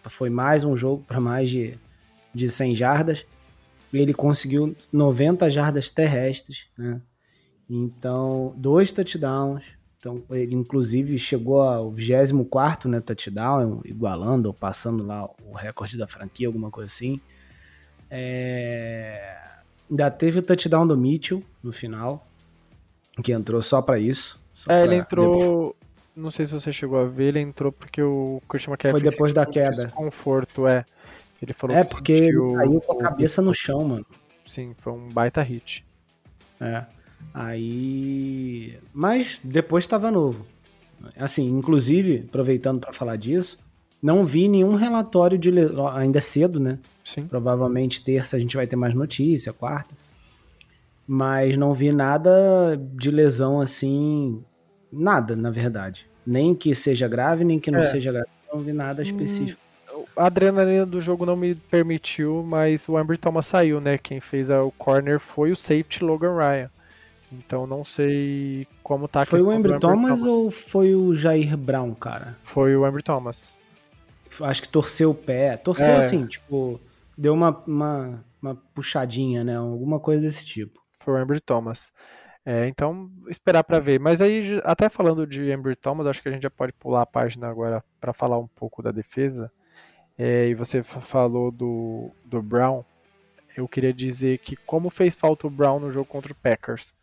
foi mais um jogo para mais de, de 100 jardas. Ele conseguiu 90 jardas terrestres, né? Então, dois touchdowns. Então, ele inclusive chegou ao 24 né, touchdown, igualando ou passando lá o recorde da franquia, alguma coisa assim. É... Ainda teve o touchdown do Mitchell no final, que entrou só para isso. Só é, pra... ele entrou não sei se você chegou a ver, ele entrou porque o Christian McCaffrey foi depois da queda. Desconforto, é. Ele falou é, porque ele caiu com a cabeça no chão, mano. Sim, foi um baita hit. É. Aí. Mas depois estava novo. Assim, inclusive, aproveitando para falar disso, Não vi nenhum relatório de. Ainda é cedo, né? Sim. Provavelmente terça a gente vai ter mais notícia, quarta. Mas não vi nada de lesão assim. Nada, na verdade. Nem que seja grave, nem que não é. seja grave. Não vi nada hum, específico. Hum, a adrenalina do jogo não me permitiu, mas o Amber Thomas saiu, né? Quem fez o corner foi o safety Logan Ryan. Então não sei como tá Foi o Amber Thomas, Thomas, ou foi o Jair Brown, cara? Foi o Amber Thomas. Acho que torceu o pé. Torceu é. assim, tipo, deu uma, uma, uma puxadinha, né? Alguma coisa desse tipo. Foi o Amber Thomas. É, então, esperar para ver. Mas aí, até falando de Amber Thomas, acho que a gente já pode pular a página agora para falar um pouco da defesa. É, e você falou do, do Brown. Eu queria dizer que como fez falta o Brown no jogo contra o Packers.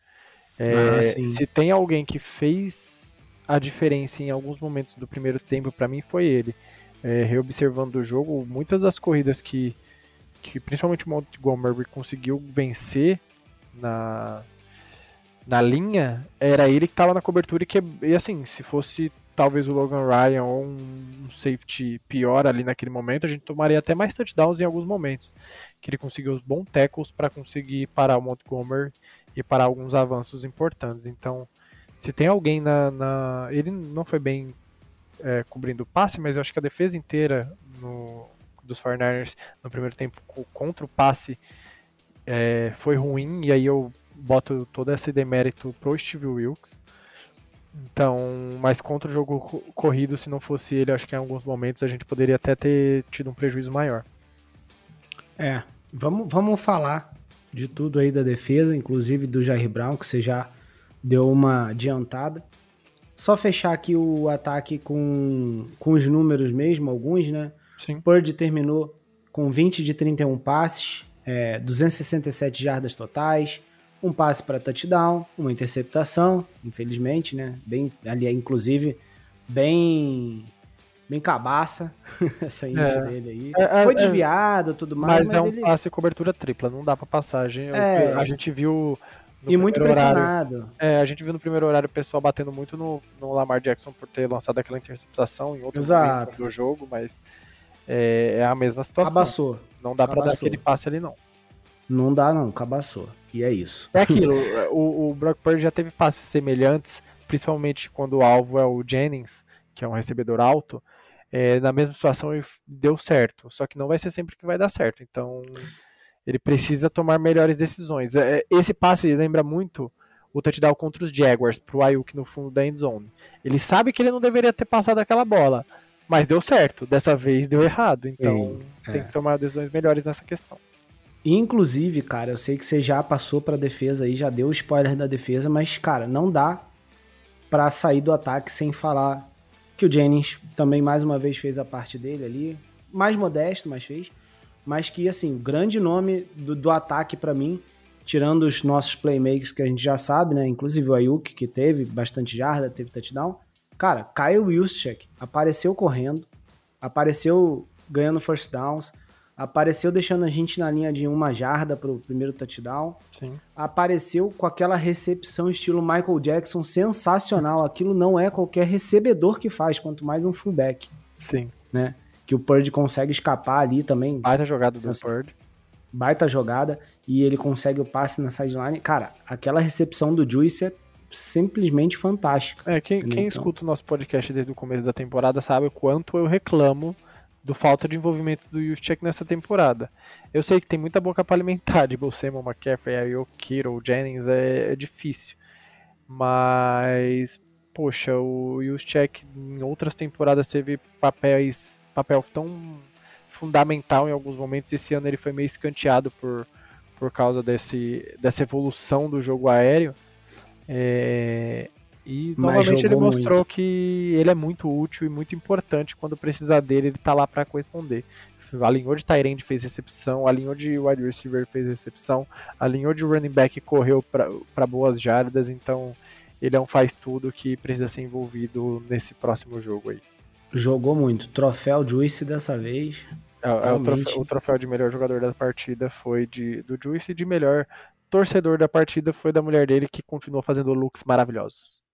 É, ah, se tem alguém que fez a diferença em alguns momentos do primeiro tempo, para mim foi ele. É, reobservando o jogo, muitas das corridas que, que principalmente o Montgomery conseguiu vencer na, na linha, era ele que estava na cobertura e que, e assim, se fosse talvez o Logan Ryan ou um safety pior ali naquele momento, a gente tomaria até mais touchdowns em alguns momentos. Que ele conseguiu os bons tackles para conseguir parar o Montgomery e parar alguns avanços importantes. Então, se tem alguém na. na ele não foi bem é, cobrindo o passe, mas eu acho que a defesa inteira no, dos 49ers no primeiro tempo contra o passe é, foi ruim, e aí eu boto todo esse demérito pro Steve Wilkes. Então, mas contra o jogo corrido, se não fosse ele, acho que em alguns momentos a gente poderia até ter tido um prejuízo maior. É, vamos, vamos falar de tudo aí da defesa, inclusive do Jair Brown, que você já deu uma adiantada. Só fechar aqui o ataque com, com os números mesmo, alguns, né? Sim. Purdy terminou com 20 de 31 passes, é, 267 jardas totais, um passe para touchdown, uma interceptação, infelizmente, né? Bem, ali, inclusive, bem bem cabaça, [LAUGHS] essa índia é. dele aí. É, é, Foi é. desviado tudo mais. Mas, mas é um ele... passe cobertura tripla, não dá pra passagem. É. A gente viu. E muito pressionado. Horário, é, a gente viu no primeiro horário o pessoal batendo muito no, no Lamar Jackson por ter lançado aquela interceptação em outro momento do jogo, mas é, é, a mesma situação. Cabaçou. Não dá pra dar aquele passe ali, não. Não dá, não. Cabaçou. E é isso. É aquilo. o, o Brock Purdy já teve passes semelhantes, principalmente quando o alvo é o Jennings, que é um recebedor alto é, na mesma situação deu certo. Só que não vai ser sempre que vai dar certo. Então ele precisa tomar melhores decisões. É, esse passe lembra muito o touchdown contra os Jaguars pro Ayuk no fundo da end zone. Ele sabe que ele não deveria ter passado aquela bola, mas deu certo. Dessa vez deu errado. Então Sim, tem é. que tomar decisões melhores nessa questão. Inclusive, cara, eu sei que você já passou para defesa aí, já deu o spoiler da defesa, mas cara, não dá para sair do ataque sem falar que o Jennings também mais uma vez fez a parte dele ali, mais modesto, mas fez, mas que assim, grande nome do, do ataque para mim, tirando os nossos playmakers que a gente já sabe, né, inclusive o Ayuk que teve bastante jarda, teve touchdown, cara, Kyle Juszczyk apareceu correndo, apareceu ganhando first downs, apareceu deixando a gente na linha de uma jarda para o primeiro touchdown. Sim. Apareceu com aquela recepção estilo Michael Jackson sensacional. Aquilo não é qualquer recebedor que faz, quanto mais um fullback. Sim. Né? Que o Purdy consegue escapar ali também. Baita jogada do Purdy. Baita jogada. E ele consegue o passe na sideline. Cara, aquela recepção do Juice é simplesmente fantástica. É, quem, quem então... escuta o nosso podcast desde o começo da temporada sabe o quanto eu reclamo do falta de envolvimento do Juszczyk nessa temporada. Eu sei que tem muita boca para alimentar de Bolsemo, McCaffrey, Ayuk, Kiro, Jennings, é, é, difícil. Mas, poxa, o Juszczyk em outras temporadas teve papéis, papel tão fundamental em alguns momentos. Esse ano ele foi meio escanteado por, por causa desse, dessa evolução do jogo aéreo. É, e novamente ele mostrou muito. que ele é muito útil e muito importante quando precisar dele, ele tá lá para corresponder. Alinhou de Tyrande fez recepção, alinhou de wide receiver fez recepção, alinhou de running back correu para boas jardas, então ele é um faz tudo que precisa ser envolvido nesse próximo jogo aí. Jogou muito. Troféu Juice dessa vez. É, é o, troféu, o, troféu, de melhor jogador da partida foi de, do Juice e de melhor torcedor da partida foi da mulher dele que continuou fazendo looks maravilhosos.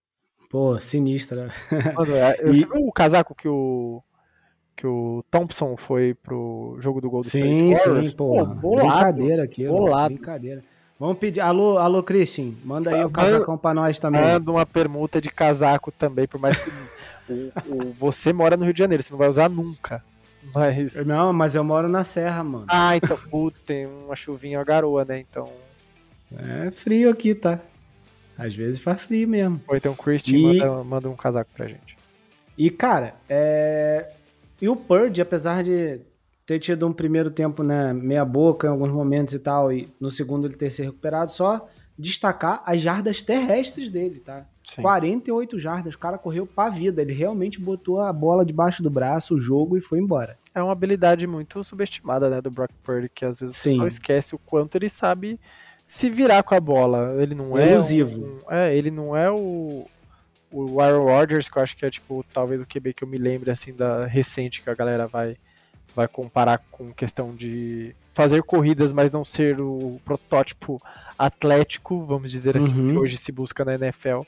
Pô, sinistra. [LAUGHS] Mano, é, e... O casaco que o, que o Thompson foi pro jogo do Golden sim, State Warriors. Sim, pô, brincadeira aqui. Bolado. Brincadeira. Vamos pedir. Alô, alô, Christian, manda aí o um casacão pra nós também. Manda uma permuta de casaco também, por mais que você mora no Rio de Janeiro, você não vai usar nunca. Mas. Não, mas eu moro na Serra, mano. Ah, então, putz, tem uma chuvinha, uma garoa, né? Então. É frio aqui, tá? Às vezes faz frio mesmo. Ou então o Christian e... manda, manda um casaco pra gente. E, cara, é. E o Purge, apesar de ter tido um primeiro tempo, né, meia boca em alguns momentos e tal, e no segundo ele ter se recuperado, só destacar as jardas terrestres dele, tá? Sim. 48 jardas, o cara correu pra vida, ele realmente botou a bola debaixo do braço, o jogo e foi embora. É uma habilidade muito subestimada, né, do Brock Purdy, que às vezes Sim. não esquece o quanto ele sabe se virar com a bola. Ele não é elusivo. Um, é, ele não é o o Aaron Rodgers, que eu acho que é tipo talvez o QB que eu me lembre assim da recente que a galera vai vai comparar com questão de fazer corridas, mas não ser o protótipo atlético, vamos dizer assim, uhum. que hoje se busca na NFL.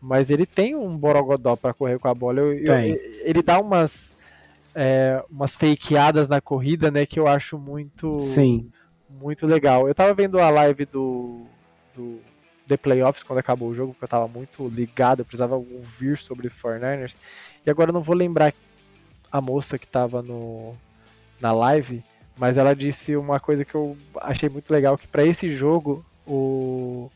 Mas ele tem um borogodó para correr com a bola. Eu, eu, ele dá umas é, umas fakeadas na corrida, né, que eu acho muito Sim. Muito legal. Eu tava vendo a live do, do The Playoffs quando acabou o jogo, porque eu tava muito ligado, eu precisava ouvir sobre o 49ers. E agora eu não vou lembrar a moça que tava no na live, mas ela disse uma coisa que eu achei muito legal, que para esse jogo o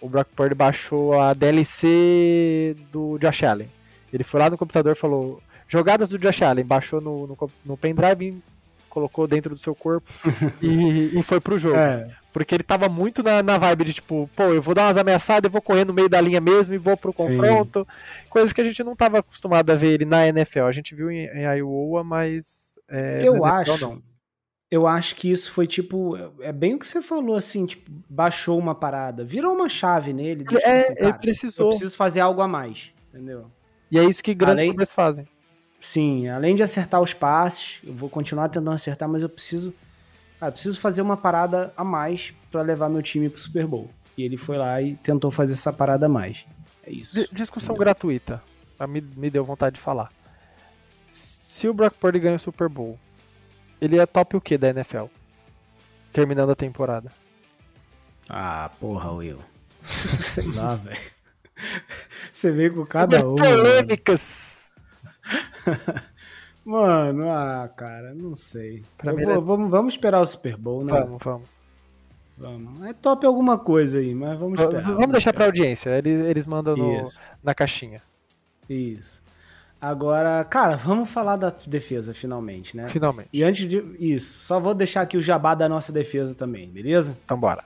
o Brock Purdy baixou a DLC do Josh Allen. Ele foi lá no computador e falou jogadas do Josh Allen, baixou no, no, no pendrive, colocou dentro do seu corpo [LAUGHS] e, e foi pro jogo. É. Porque ele tava muito na, na vibe de tipo, pô, eu vou dar umas ameaçadas, eu vou correr no meio da linha mesmo e vou pro confronto. Sim. Coisas que a gente não tava acostumado a ver ele na NFL. A gente viu em, em Iowa, mas é, eu acho. Não. Eu acho que isso foi tipo. É bem o que você falou, assim, tipo, baixou uma parada. Virou uma chave nele. De, tipo, é, assim, cara, ele precisou. Eu preciso fazer algo a mais. Entendeu? E é isso que grandes além, clubes fazem. Sim, além de acertar os passes, eu vou continuar tentando acertar, mas eu preciso. Ah, eu preciso fazer uma parada a mais para levar meu time pro Super Bowl. E ele foi lá e tentou fazer essa parada a mais. É isso. D discussão entendeu? gratuita. Me, me deu vontade de falar. Se o Brock Purdy ganha o Super Bowl, ele é top o que da NFL? Terminando a temporada. Ah, porra, Will. [LAUGHS] Sei lá, velho. Você vem com cada um. Polêmicas! [LAUGHS] Mano, ah, cara, não sei. Vou, vamos, vamos esperar o Super Bowl, né? Vamos, vamos. Vamos. É top alguma coisa aí, mas vamos esperar. Vamos, vamos deixar pra audiência. Eles, eles mandam no, na caixinha. Isso. Agora, cara, vamos falar da defesa finalmente, né? Finalmente. E antes de isso, só vou deixar aqui o jabá da nossa defesa também, beleza? Então bora.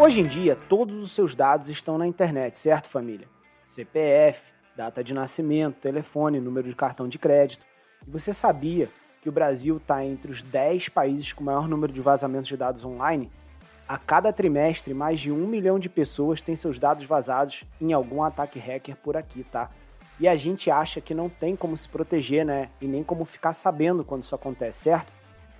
Hoje em dia, todos os seus dados estão na internet, certo, família? CPF, data de nascimento, telefone, número de cartão de crédito. E você sabia que o Brasil está entre os 10 países com maior número de vazamentos de dados online? A cada trimestre, mais de um milhão de pessoas têm seus dados vazados em algum ataque hacker por aqui, tá? E a gente acha que não tem como se proteger, né? E nem como ficar sabendo quando isso acontece, certo?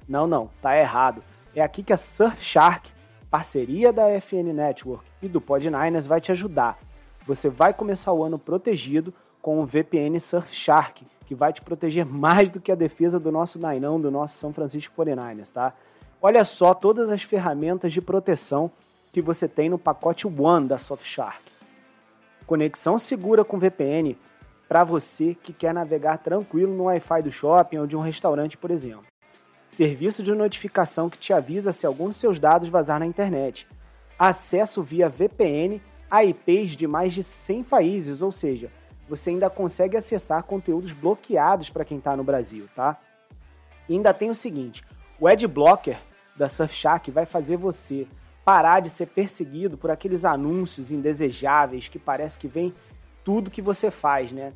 Não, não, tá errado. É aqui que a Surfshark, parceria da FN Network e do Pod9ers, vai te ajudar. Você vai começar o ano protegido com o VPN Surfshark, que vai te proteger mais do que a defesa do nosso Nainão, do nosso São Francisco 49ers, tá? Olha só todas as ferramentas de proteção que você tem no pacote One da Surfshark. Conexão segura com VPN para você que quer navegar tranquilo no Wi-Fi do shopping ou de um restaurante, por exemplo. Serviço de notificação que te avisa se algum dos seus dados vazar na internet. Acesso via VPN a IPs de mais de 100 países, ou seja, você ainda consegue acessar conteúdos bloqueados para quem está no Brasil, tá? E ainda tem o seguinte, o Adblocker da Surfshark vai fazer você parar de ser perseguido por aqueles anúncios indesejáveis que parece que vem tudo que você faz, né?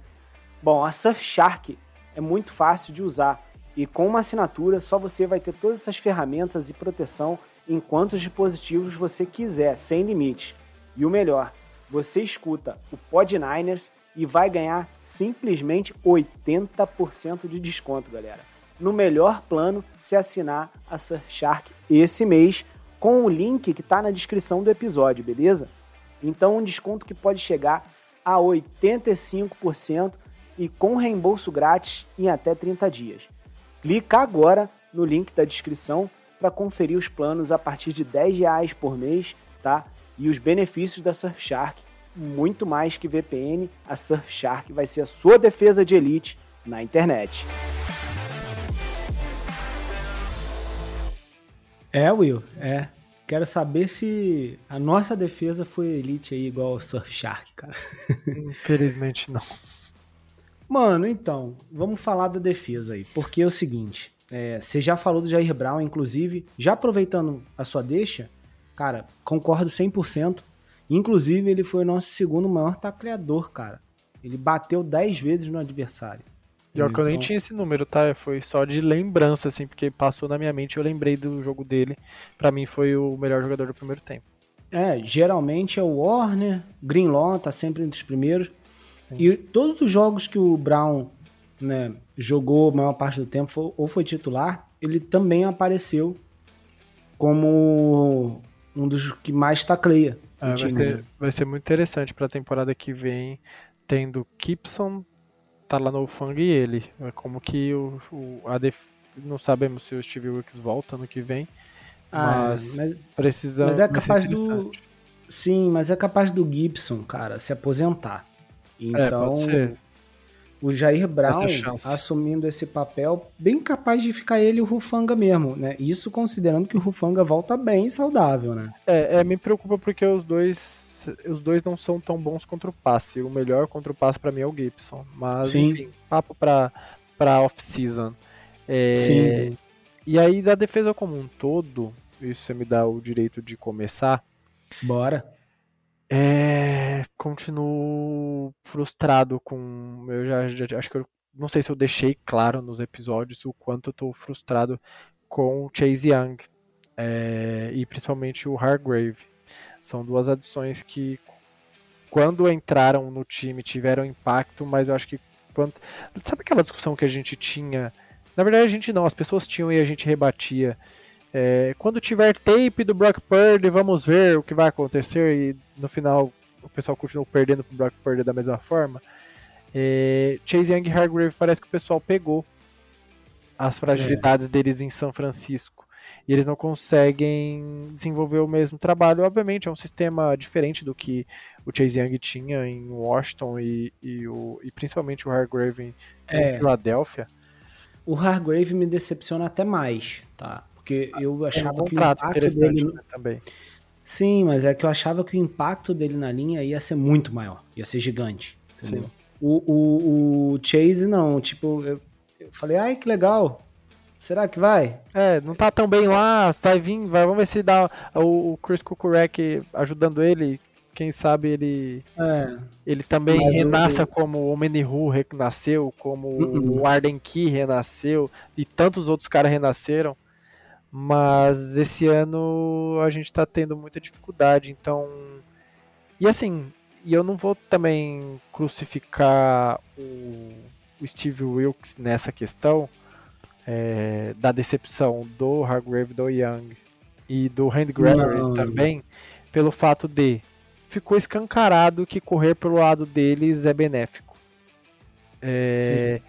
Bom, a Surfshark é muito fácil de usar e com uma assinatura só você vai ter todas essas ferramentas e proteção em quantos dispositivos você quiser, sem limite. E o melhor, você escuta o Pod Niners e vai ganhar simplesmente 80% de desconto, galera no melhor plano se assinar a Surfshark esse mês com o link que está na descrição do episódio, beleza? Então um desconto que pode chegar a 85% e com reembolso grátis em até 30 dias. Clica agora no link da descrição para conferir os planos a partir de 10 reais por mês, tá? E os benefícios da Surfshark, muito mais que VPN, a Surfshark vai ser a sua defesa de elite na internet. É, Will, é. Quero saber se a nossa defesa foi elite aí igual o Surfshark, cara. Infelizmente não. Mano, então, vamos falar da defesa aí. Porque é o seguinte, é, você já falou do Jair Brown, inclusive, já aproveitando a sua deixa, cara, concordo 100%. Inclusive, ele foi o nosso segundo maior tacleador, cara. Ele bateu 10 vezes no adversário. Pior que eu nem então tinha esse número, tá? Foi só de lembrança, assim, porque passou na minha mente eu lembrei do jogo dele. Para mim foi o melhor jogador do primeiro tempo. É, geralmente é o Warner, Greenlaw tá sempre entre os primeiros. Sim. E todos os jogos que o Brown né, jogou a maior parte do tempo ou foi titular, ele também apareceu como um dos que mais tacleia. É, vai, ser, vai ser muito interessante para a temporada que vem, tendo Gibson, tá lá no Fang e ele. É como que o, o a def... não sabemos se o Steve Wilkes volta no que vem. Ah, mas, mas precisa. Mas é capaz do. Sim, mas é capaz do Gibson, cara, se aposentar. Então, é, o Jair Brown assumindo esse papel, bem capaz de ficar ele e o Rufanga mesmo, né? Isso considerando que o Rufanga volta bem saudável, né? É, é me preocupa porque os dois os dois não são tão bons contra o passe. O melhor contra o passe para mim é o Gibson. Mas, Sim. enfim, papo pra, pra off-season. É, Sim. E aí, da defesa como um todo, isso você me dá o direito de começar. Bora. É, continuo frustrado com. Eu já, já, acho que eu não sei se eu deixei claro nos episódios o quanto eu tô frustrado com o Chase Young é, e principalmente o Hargrave. São duas adições que, quando entraram no time, tiveram impacto, mas eu acho que. Quando... Sabe aquela discussão que a gente tinha? Na verdade, a gente não, as pessoas tinham e a gente rebatia. É, quando tiver tape do Brock Purdy, vamos ver o que vai acontecer. E no final, o pessoal continuou perdendo pro Brock Purdy da mesma forma. É, Chase Young e Hargrave parece que o pessoal pegou as fragilidades é. deles em São Francisco e eles não conseguem desenvolver o mesmo trabalho. Obviamente, é um sistema diferente do que o Chase Young tinha em Washington e, e, o, e principalmente o Hargrave em, é. Philadelphia. O Hargrave me decepciona até mais, tá? Porque eu achava é um que o impacto dele né, também. Sim, mas é que eu achava que o impacto dele na linha ia ser muito maior, ia ser gigante, entendeu? O, o, o, Chase não, tipo, eu, eu falei, ai que legal, Será que vai? É, não tá tão bem lá, vai vir, vai, vamos ver se dá o, o Chris Kukurek ajudando ele, quem sabe ele é, ele também renasça como o Menihu renasceu, como uh -uh. o Arden Key renasceu e tantos outros caras renasceram. Mas esse ano a gente tá tendo muita dificuldade, então e assim, e eu não vou também crucificar o, o Steve Wilkes nessa questão, é, da decepção do Hargrave, do Young e do Randy Gregory também, pelo fato de ficou escancarado que correr pelo lado deles é benéfico. É,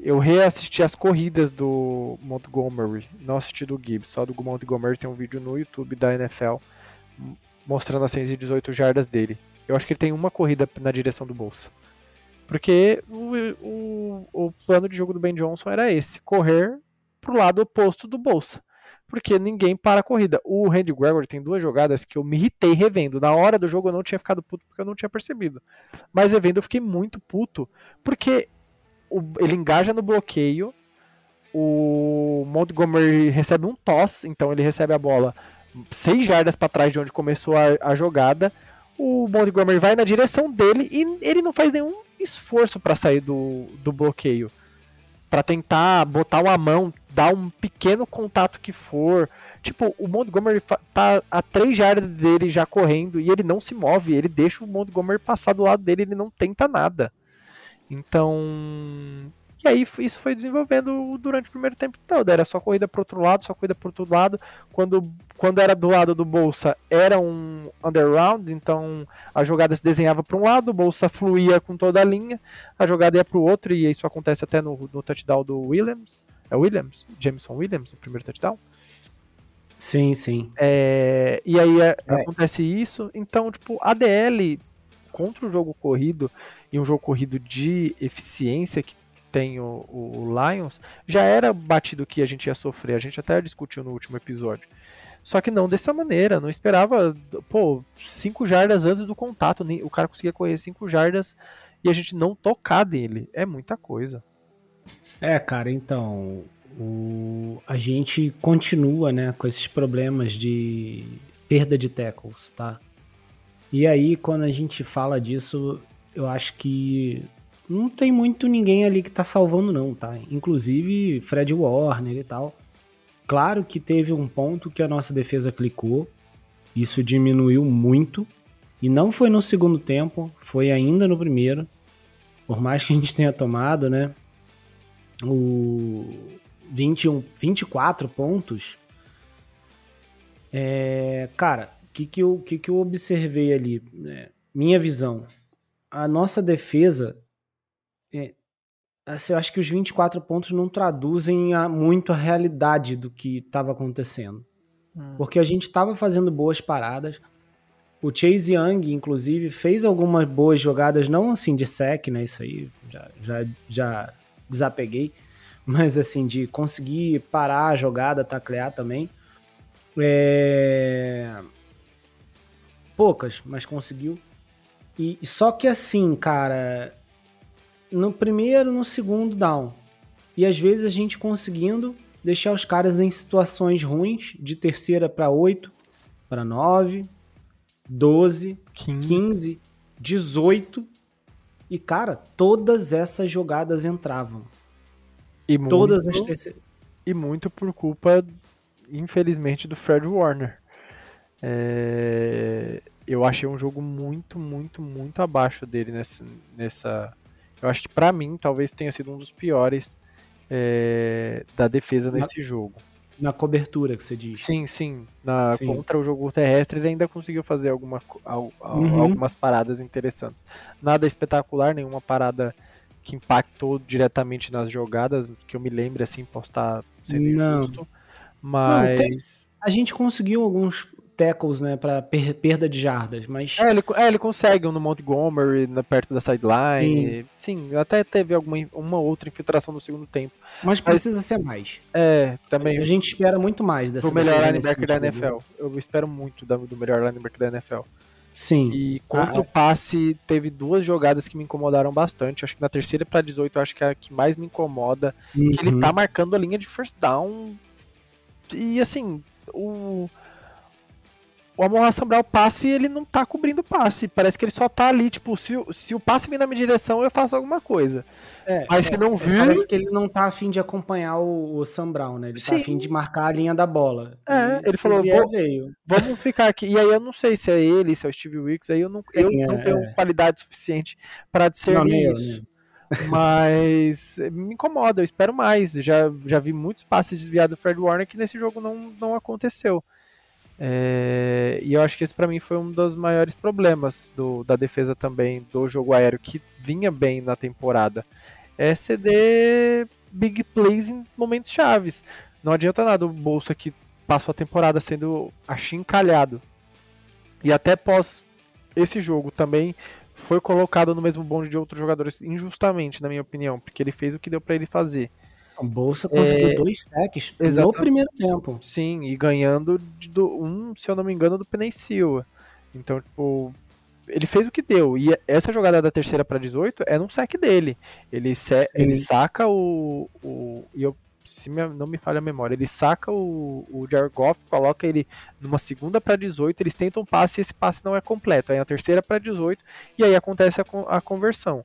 eu reassisti as corridas do Montgomery, não assisti do Gibbs, só do Montgomery tem um vídeo no YouTube da NFL mostrando as 118 jardas dele. Eu acho que ele tem uma corrida na direção do Bolsa. Porque o, o, o plano de jogo do Ben Johnson era esse: correr pro lado oposto do Bolsa. Porque ninguém para a corrida. O Randy Gregory tem duas jogadas que eu me irritei revendo. Na hora do jogo eu não tinha ficado puto porque eu não tinha percebido. Mas revendo eu fiquei muito puto. Porque o, ele engaja no bloqueio. O Montgomery recebe um toss, então ele recebe a bola seis jardas para trás de onde começou a, a jogada. O Montgomery vai na direção dele e ele não faz nenhum esforço para sair do, do bloqueio. para tentar botar uma mão, dar um pequeno contato que for. Tipo, o Montgomery tá a três jardas dele já correndo e ele não se move. Ele deixa o Montgomery passar do lado dele, ele não tenta nada. Então. E aí isso foi desenvolvendo durante o primeiro tempo todo. Era só corrida para outro lado, só corrida para outro lado. Quando, quando era do lado do Bolsa, era um underround, então a jogada se desenhava para um lado, o Bolsa fluía com toda a linha, a jogada ia para o outro, e isso acontece até no, no touchdown do Williams. É Williams? Jameson Williams, o primeiro touchdown? Sim, sim. É, e aí é, é. acontece isso. Então, tipo, a DL contra o jogo corrido e um jogo corrido de eficiência que tem o, o, Lions, já era batido que a gente ia sofrer. A gente até discutiu no último episódio. Só que não dessa maneira, não esperava, pô, 5 jardas antes do contato, nem, o cara conseguia correr 5 jardas e a gente não tocar dele. É muita coisa. É, cara, então, o, a gente continua, né, com esses problemas de perda de tackles, tá? E aí, quando a gente fala disso, eu acho que não tem muito ninguém ali que tá salvando, não, tá? Inclusive Fred Warner e tal. Claro que teve um ponto que a nossa defesa clicou, isso diminuiu muito, e não foi no segundo tempo, foi ainda no primeiro. Por mais que a gente tenha tomado, né? O 21, 24 pontos. É, cara, que, que, eu, que, que eu observei ali? É, minha visão. A nossa defesa é, assim, eu acho que os 24 pontos não traduzem a, muito a realidade do que estava acontecendo. Hum. Porque a gente estava fazendo boas paradas. O Chase Young, inclusive, fez algumas boas jogadas, não assim de sec, né? Isso aí já, já, já desapeguei. Mas assim, de conseguir parar a jogada, taclear também. É... Poucas, mas conseguiu. E só que assim, cara, no primeiro, no segundo down. E às vezes a gente conseguindo deixar os caras em situações ruins, de terceira para 8, para 9, 12, 15. 15, 18. E cara, todas essas jogadas entravam. E todas muito, as terceiras. E muito por culpa, infelizmente, do Fred Warner. É... Eu achei um jogo muito, muito, muito abaixo dele nessa, nessa eu acho que para mim talvez tenha sido um dos piores é, da defesa na, nesse jogo. Na cobertura que você diz. Sim, sim. Na, sim. Contra o jogo terrestre ele ainda conseguiu fazer alguma, uhum. algumas paradas interessantes. Nada espetacular, nenhuma parada que impactou diretamente nas jogadas, que eu me lembre assim, posso estar sendo Não. injusto. Mas. Não, tem... A gente conseguiu alguns tackles, né, para per perda de jardas, mas... É ele, é, ele consegue um no Montgomery, na, perto da sideline, sim. sim. até teve alguma uma outra infiltração no segundo tempo. Mas precisa mas, ser mais. É, também. A gente espera muito mais dessa Do melhor linebacker da NFL. Eu espero muito do, melhor linebacker da NFL. Sim. E contra ah, o passe, teve duas jogadas que me incomodaram bastante. Acho que na terceira para 18, acho que é a que mais me incomoda. Uhum. Que ele uhum. tá marcando a linha de first down. E assim, o o Amon Sambral passe ele não tá cobrindo o passe. Parece que ele só tá ali, tipo, se, se o passe vir na minha direção, eu faço alguma coisa. É, Mas é, se não vir. Parece que ele não tá afim de acompanhar o, o Sam Brown, né? Ele Sim. tá afim de marcar a linha da bola. É, e ele falou, vier, veio. vamos ficar aqui. E aí eu não sei se é ele, se é o Steve Wicks, aí eu não, Sim, eu é, não tenho é. qualidade suficiente para discernir não, isso. [LAUGHS] Mas me incomoda, eu espero mais. Já, já vi muitos passes desviados do Fred Warner que nesse jogo não, não aconteceu. É, e eu acho que esse para mim foi um dos maiores problemas do, da defesa também do jogo aéreo, que vinha bem na temporada. É ceder big plays em momentos chaves. Não adianta nada o Bolsa que passou a temporada sendo achincalhado. E até pós esse jogo também foi colocado no mesmo bonde de outros jogadores injustamente, na minha opinião, porque ele fez o que deu para ele fazer. O Bolsa conseguiu é, dois sacks no primeiro tempo. Sim, e ganhando do, um, se eu não me engano, do Penei Silva. Então, tipo, ele fez o que deu. E essa jogada da terceira para 18 é num saque dele. Ele, se, ele saca o. o e eu, se me, não me falha a memória, ele saca o, o Jared Goff, coloca ele numa segunda para 18, eles tentam um passe e esse passe não é completo. Aí a terceira para 18 e aí acontece a, a conversão.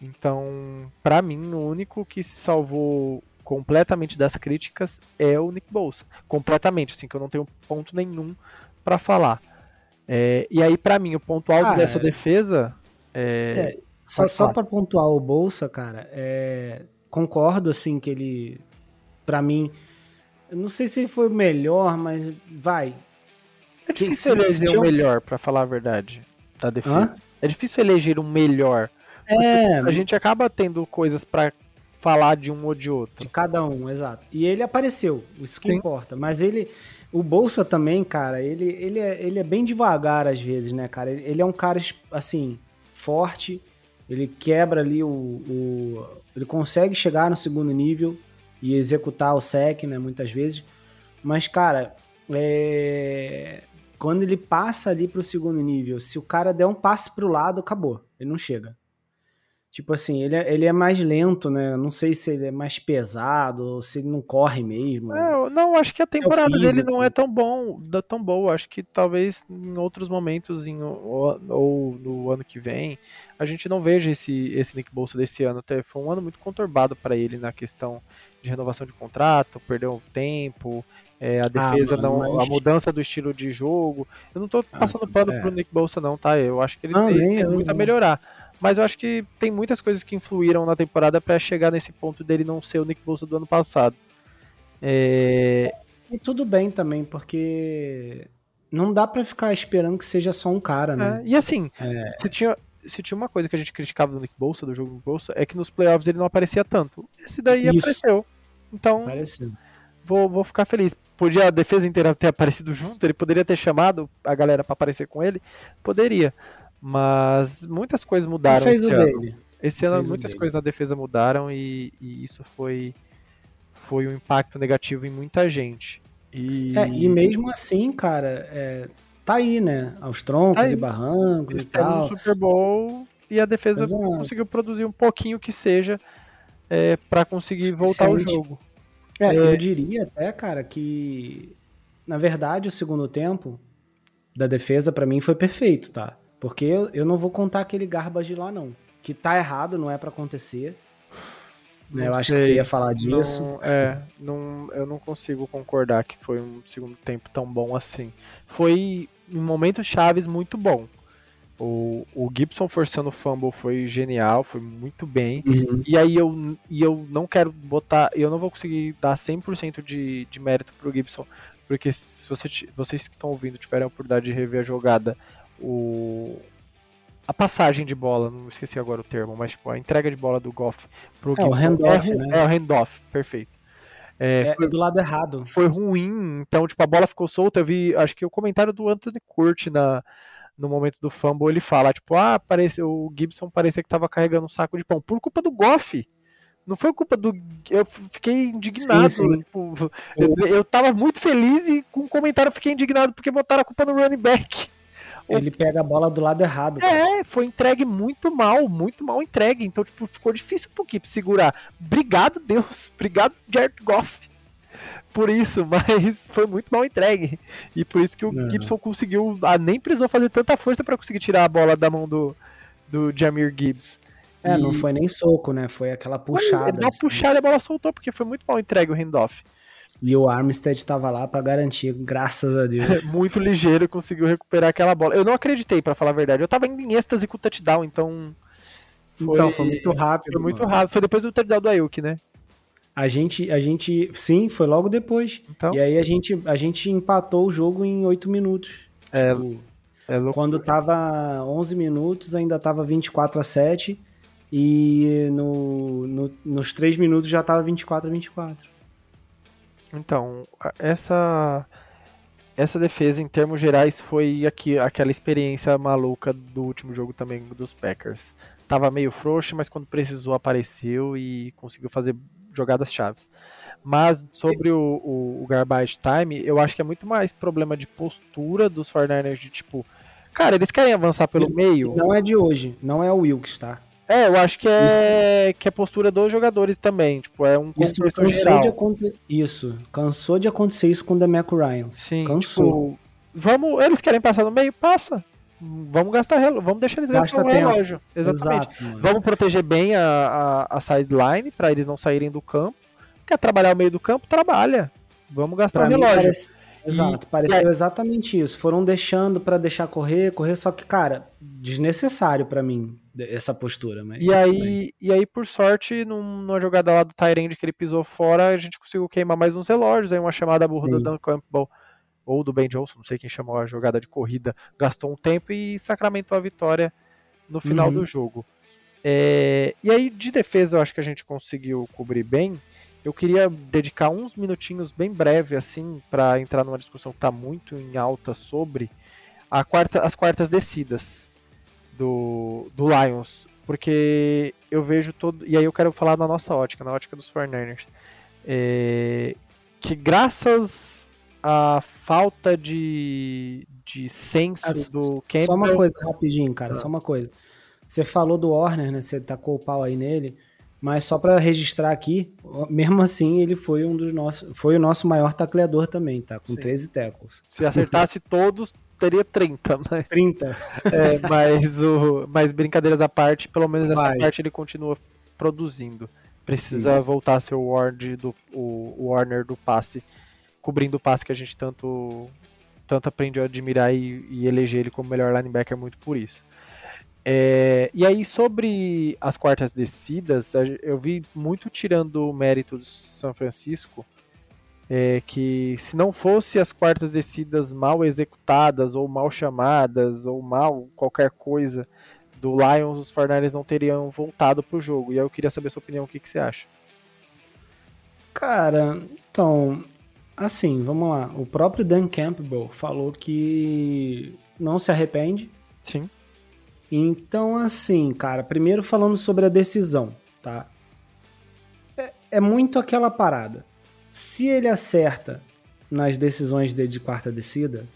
Então, para mim, o único que se salvou completamente das críticas é o Nick Bolsa. Completamente, assim, que eu não tenho ponto nenhum para falar. É, e aí, para mim, o ponto alto ah, dessa é... defesa. É... é só só para pontuar o Bolsa, cara, é... concordo, assim, que ele, para mim, eu não sei se ele foi o melhor, mas vai. É difícil que, eleger o melhor, para falar a verdade, da defesa. Hã? É difícil eleger um melhor. É. A gente acaba tendo coisas para falar de um ou de outro. De cada um, exato. E ele apareceu, isso que Sim. importa. Mas ele, o Bolsa também, cara, ele, ele, é, ele é bem devagar às vezes, né, cara? Ele, ele é um cara, assim, forte, ele quebra ali o, o, Ele consegue chegar no segundo nível e executar o sec, né, muitas vezes. Mas, cara, é... quando ele passa ali pro segundo nível, se o cara der um passe pro lado, acabou. Ele não chega. Tipo assim, ele é, ele é mais lento, né? Não sei se ele é mais pesado, se ele não corre mesmo. É, não, acho que a temporada é dele não é tão bom, tão boa. Acho que talvez em outros momentos, em, ou, ou, no ano que vem, a gente não veja esse, esse Nick Bolsa desse ano. Até foi um ano muito conturbado para ele na questão de renovação de contrato, perdeu tempo, é, a ah, defesa ah, mano, não, mas... a mudança do estilo de jogo. Eu não tô ah, passando ah, pano é. pro Nick Bolsa, não, tá? Eu acho que ele ah, tem, tem muito a melhorar. Mas eu acho que tem muitas coisas que influíram na temporada para chegar nesse ponto dele não ser o Nick Bosa do ano passado. É... E tudo bem também, porque não dá para ficar esperando que seja só um cara, né? É, e assim, é... se, tinha, se tinha uma coisa que a gente criticava do Nick Bolsa, do jogo do Bolsa, é que nos playoffs ele não aparecia tanto. Esse daí Isso. apareceu. Então, apareceu. Vou, vou ficar feliz. Podia a defesa inteira ter aparecido junto, ele poderia ter chamado a galera para aparecer com ele? Poderia. Mas muitas coisas mudaram. fez esse o ano. dele. Esse ano muitas coisas na defesa mudaram e, e, isso foi, foi um impacto negativo em muita gente. E, é, e mesmo assim, cara, é, tá aí, né? Aos troncos tá e barrancos Eles e tal. no Super Bowl e a defesa Exato. conseguiu produzir um pouquinho que seja é, para conseguir voltar ao jogo. É, eu é. diria até, cara, que na verdade o segundo tempo da defesa para mim foi perfeito, tá? Porque eu, eu não vou contar aquele garbage lá, não. Que tá errado, não é para acontecer. Né? Eu acho que você ia falar disso. Não, é, não, eu não consigo concordar que foi um segundo tempo tão bom assim. Foi em momentos chaves muito bom. O, o Gibson forçando o fumble foi genial, foi muito bem. Uhum. E aí eu, e eu não quero botar, eu não vou conseguir dar 100% de, de mérito pro Gibson, porque se você, vocês que estão ouvindo tiverem a oportunidade de rever a jogada, o a passagem de bola, não esqueci agora o termo, mas tipo, a entrega de bola do Goff pro é, o handoff, é, né? É o handoff, perfeito. É, é, foi, do lado errado. Foi ruim, então tipo, a bola ficou solta, eu vi, acho que o comentário do Anthony Curti na no momento do fumble, ele fala, tipo, ah, parece, o Gibson parecia que tava carregando um saco de pão, por culpa do Goff. Não foi culpa do. Eu fiquei indignado. Sim, sim. Tipo, eu, eu tava muito feliz e com o comentário eu fiquei indignado porque botaram a culpa no running back. Ele pega a bola do lado errado. Cara. É, foi entregue muito mal, muito mal entregue. Então, tipo, ficou difícil pro Kip segurar. Obrigado, Deus. Obrigado, Jared Goff. Por isso, [LAUGHS] mas foi muito mal entregue. E por isso que o é. Gibson conseguiu. Ah, nem precisou fazer tanta força para conseguir tirar a bola da mão do, do Jamir Gibbs. É, e... não foi nem soco, né? Foi aquela puxada. Foi, uma assim. puxada e a bola soltou, porque foi muito mal entregue o handoff. E o Armstead estava lá para garantir, graças a Deus. [LAUGHS] Muito ligeiro, conseguiu recuperar aquela bola. Eu não acreditei, para falar a verdade. Eu tava indo em êxtase com o touchdown, então. Foi... Então, foi muito rápido. Foi muito mano. rápido. Foi depois do touchdown do Ayuk, né? A gente, a gente. Sim, foi logo depois. Então... E aí a gente, a gente empatou o jogo em 8 minutos. É. Tipo, é louco. Quando tava 11 minutos, ainda tava 24 a 7. E no, no, nos 3 minutos já tava 24 a 24. Então, essa essa defesa em termos gerais foi aqui aquela experiência maluca do último jogo também dos Packers. Tava meio frouxo, mas quando precisou apareceu e conseguiu fazer jogadas chaves. Mas sobre o, o, o, garbage time, eu acho que é muito mais problema de postura dos 49ers de tipo, cara, eles querem avançar pelo meio. Não é de hoje, não é o Wilkes, tá? É, eu acho que é, que é postura dos jogadores também. Tipo, é um isso cansou geral. de acontecer. Isso. Cansou de acontecer isso com o Demeco Ryan. Sim. Cansou. Tipo, vamos, eles querem passar no meio? Passa. Vamos gastar relógio. Vamos deixar eles gastar o relógio. Exatamente. Exato, vamos proteger bem a, a, a sideline para eles não saírem do campo. Quer trabalhar o meio do campo? Trabalha. Vamos gastar pra o relógio. Parece... Exato, e, pareceu é... exatamente isso. Foram deixando para deixar correr, correr, só que, cara, desnecessário para mim essa postura. Mas, e, aí, e aí, por sorte, numa jogada lá do Tyrande que ele pisou fora, a gente conseguiu queimar mais uns relógios, aí uma chamada burra Sim. do Dan Campbell ou do Ben Johnson, não sei quem chamou a jogada de corrida, gastou um tempo e sacramentou a vitória no final uhum. do jogo. É, e aí, de defesa, eu acho que a gente conseguiu cobrir bem. Eu queria dedicar uns minutinhos bem breve, assim, para entrar numa discussão que está muito em alta sobre quarta, as quartas descidas do, do Lions. Porque eu vejo todo. E aí eu quero falar na nossa ótica, na ótica dos 49ers. É, que graças à falta de, de senso do Campbell... Só uma coisa rapidinho, cara, ah. só uma coisa. Você falou do Warner, né? Você tacou o pau aí nele. Mas só para registrar aqui, mesmo assim, ele foi um dos nossos. Foi o nosso maior tacleador também, tá? Com Sim. 13 tackles. Se acertasse [LAUGHS] todos, teria 30, mas. 30. É, mas, o, mas brincadeiras à parte, pelo menos essa Vai. parte ele continua produzindo. Precisa Isso. voltar a ser o, Ward do, o, Warner do passe, cobrindo o passe que a gente tanto, tanto aprende a admirar e, e eleger ele como melhor linebacker muito por isso. É, e aí, sobre as quartas descidas, eu vi muito tirando o mérito do São Francisco, é, que se não fosse as quartas descidas mal executadas, ou mal chamadas, ou mal qualquer coisa do Lions, os Fornales não teriam voltado para o jogo. E aí eu queria saber a sua opinião, o que, que você acha? Cara, então, assim, vamos lá. O próprio Dan Campbell falou que não se arrepende. Sim então, assim, cara, primeiro falando sobre a decisão, tá? É, é muito aquela parada. Se ele acerta nas decisões dele de quarta descida,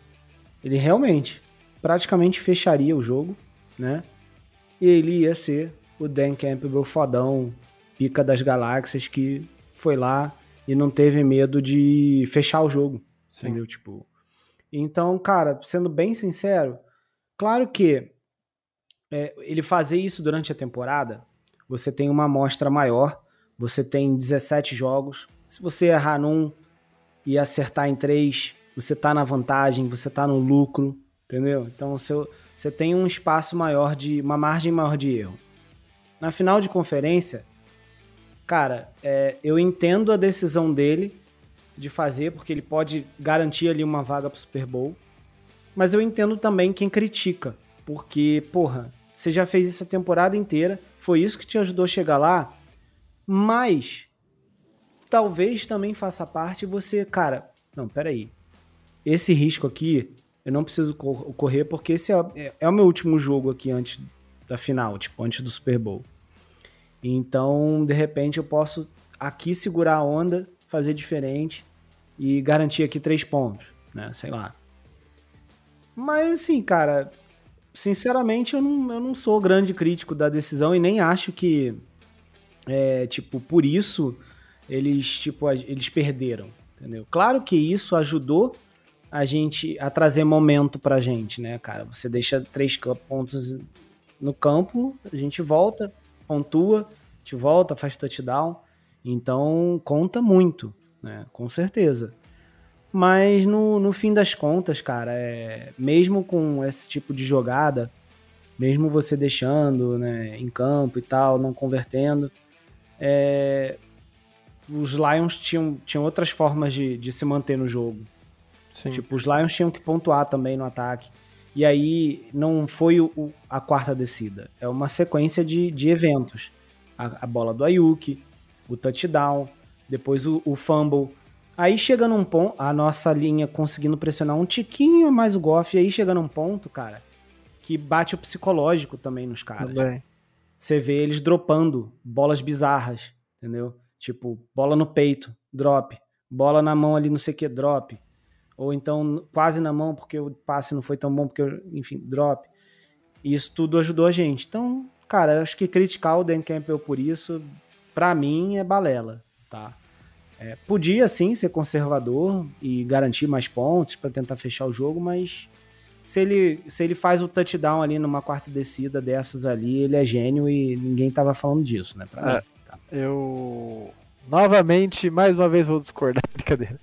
ele realmente praticamente fecharia o jogo, né? E ele ia ser o Dan Campbell fodão, pica das galáxias que foi lá e não teve medo de fechar o jogo, Sim. entendeu? Tipo, então, cara, sendo bem sincero, claro que é, ele fazer isso durante a temporada, você tem uma amostra maior, você tem 17 jogos. Se você errar num e acertar em três, você tá na vantagem, você tá no lucro, entendeu? Então seu, você tem um espaço maior de. uma margem maior de erro. Na final de conferência, cara, é, eu entendo a decisão dele de fazer, porque ele pode garantir ali uma vaga pro Super Bowl. Mas eu entendo também quem critica. Porque, porra, você já fez isso a temporada inteira, foi isso que te ajudou a chegar lá, mas talvez também faça parte você, cara, não, peraí, esse risco aqui eu não preciso correr porque esse é, é, é o meu último jogo aqui antes da final, tipo, antes do Super Bowl. Então, de repente, eu posso aqui segurar a onda, fazer diferente e garantir aqui três pontos, né? Sei lá. Mas assim, cara, sinceramente, eu não, eu não sou grande crítico da decisão e nem acho que, é, tipo, por isso eles, tipo, eles perderam, entendeu? Claro que isso ajudou a gente a trazer momento pra gente, né, cara? Você deixa três pontos no campo, a gente volta, pontua, gente volta, faz touchdown. Então, conta muito, né? Com certeza. Mas no, no fim das contas, cara, é, mesmo com esse tipo de jogada, mesmo você deixando né, em campo e tal, não convertendo, é, os Lions tinham, tinham outras formas de, de se manter no jogo. Sim. Tipo, os Lions tinham que pontuar também no ataque. E aí não foi o, a quarta descida, é uma sequência de, de eventos. A, a bola do Ayuki, o touchdown, depois o, o fumble Aí chega num ponto, a nossa linha conseguindo pressionar um tiquinho mais o Goff, e aí chega num ponto, cara, que bate o psicológico também nos caras. Também. Você vê eles dropando bolas bizarras, entendeu? Tipo, bola no peito, drop. Bola na mão ali, não sei o que, drop. Ou então quase na mão porque o passe não foi tão bom, porque, enfim, drop. E isso tudo ajudou a gente. Então, cara, acho que criticar o Dan Campbell por isso, pra mim, é balela, tá? É, podia sim ser conservador e garantir mais pontos para tentar fechar o jogo, mas se ele, se ele faz o touchdown ali numa quarta descida dessas ali, ele é gênio e ninguém tava falando disso, né? É, tá. Eu Novamente, mais uma vez vou discordar, [LAUGHS] brincadeira.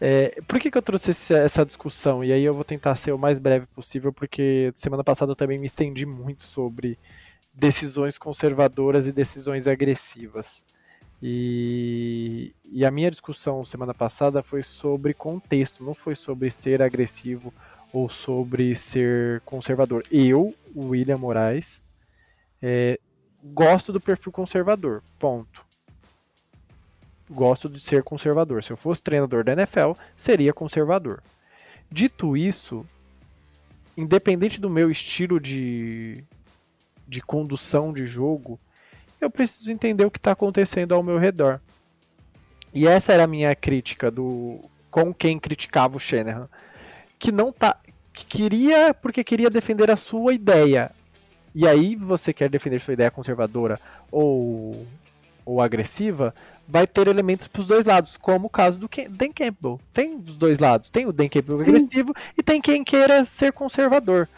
É, por que, que eu trouxe esse, essa discussão? E aí eu vou tentar ser o mais breve possível, porque semana passada eu também me estendi muito sobre decisões conservadoras e decisões agressivas. E, e, a minha discussão semana passada foi sobre contexto, não foi sobre ser agressivo ou sobre ser conservador. Eu, William Moraes, é, gosto do perfil conservador. Ponto. Gosto de ser conservador. Se eu fosse treinador da NFL, seria conservador. Dito isso, independente do meu estilo de, de condução de jogo, eu preciso entender o que está acontecendo ao meu redor. E essa era a minha crítica do com quem criticava o Shanahan, que não tá que queria porque queria defender a sua ideia. E aí você quer defender sua ideia conservadora ou ou agressiva, vai ter elementos para os dois lados, como o caso do Dan Campbell. Tem dos dois lados. Tem o Dan Campbell Sim. agressivo e tem quem queira ser conservador.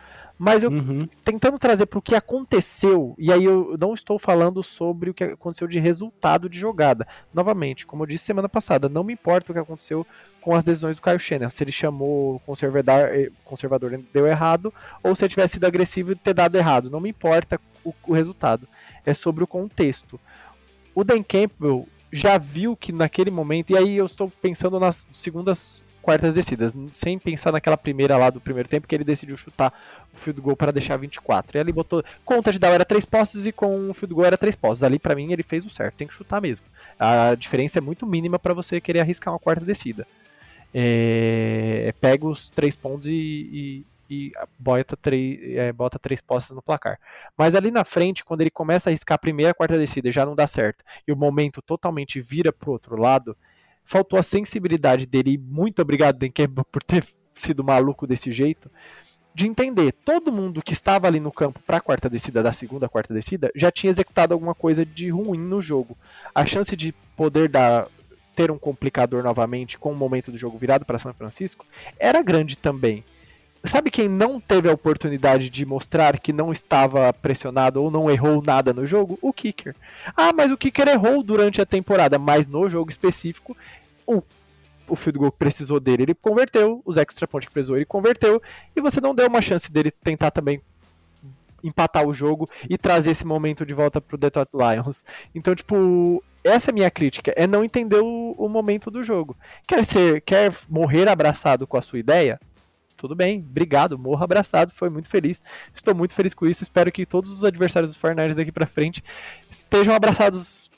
Mas eu uhum. tentando trazer para o que aconteceu, e aí eu não estou falando sobre o que aconteceu de resultado de jogada. Novamente, como eu disse semana passada, não me importa o que aconteceu com as decisões do Caio Schenner. Se ele chamou o conservador, eh, conservador e deu errado, ou se ele tivesse sido agressivo e ter dado errado. Não me importa o, o resultado. É sobre o contexto. O Dan Campbell já viu que naquele momento, e aí eu estou pensando nas segundas quartas descidas, sem pensar naquela primeira lá do primeiro tempo que ele decidiu chutar o field goal para deixar 24. E ali botou conta de dar era três postes e com o field goal era três postes. Ali para mim ele fez o certo, tem que chutar mesmo. A diferença é muito mínima para você querer arriscar uma quarta descida. É, pega os três pontos e, e, e bota, três, é, bota três postes no placar. Mas ali na frente, quando ele começa a arriscar a primeira, a quarta descida, já não dá certo, e o momento totalmente vira pro outro lado, faltou a sensibilidade dele, e muito obrigado, Denker, por ter sido maluco desse jeito, de entender, todo mundo que estava ali no campo para a quarta descida, da segunda quarta descida, já tinha executado alguma coisa de ruim no jogo. A chance de poder dar ter um complicador novamente com o momento do jogo virado para São Francisco era grande também. Sabe quem não teve a oportunidade de mostrar que não estava pressionado ou não errou nada no jogo? O kicker. Ah, mas o kicker errou durante a temporada, mas no jogo específico o, o field goal que precisou dele, ele converteu, os extra points que precisou, ele converteu, e você não deu uma chance dele tentar também empatar o jogo e trazer esse momento de volta pro Detroit Lions. Então, tipo, essa é a minha crítica, é não entender o, o momento do jogo. Quer ser, quer morrer abraçado com a sua ideia? Tudo bem, obrigado, morro abraçado, foi muito feliz. Estou muito feliz com isso. Espero que todos os adversários dos 49ers daqui para frente estejam abraçados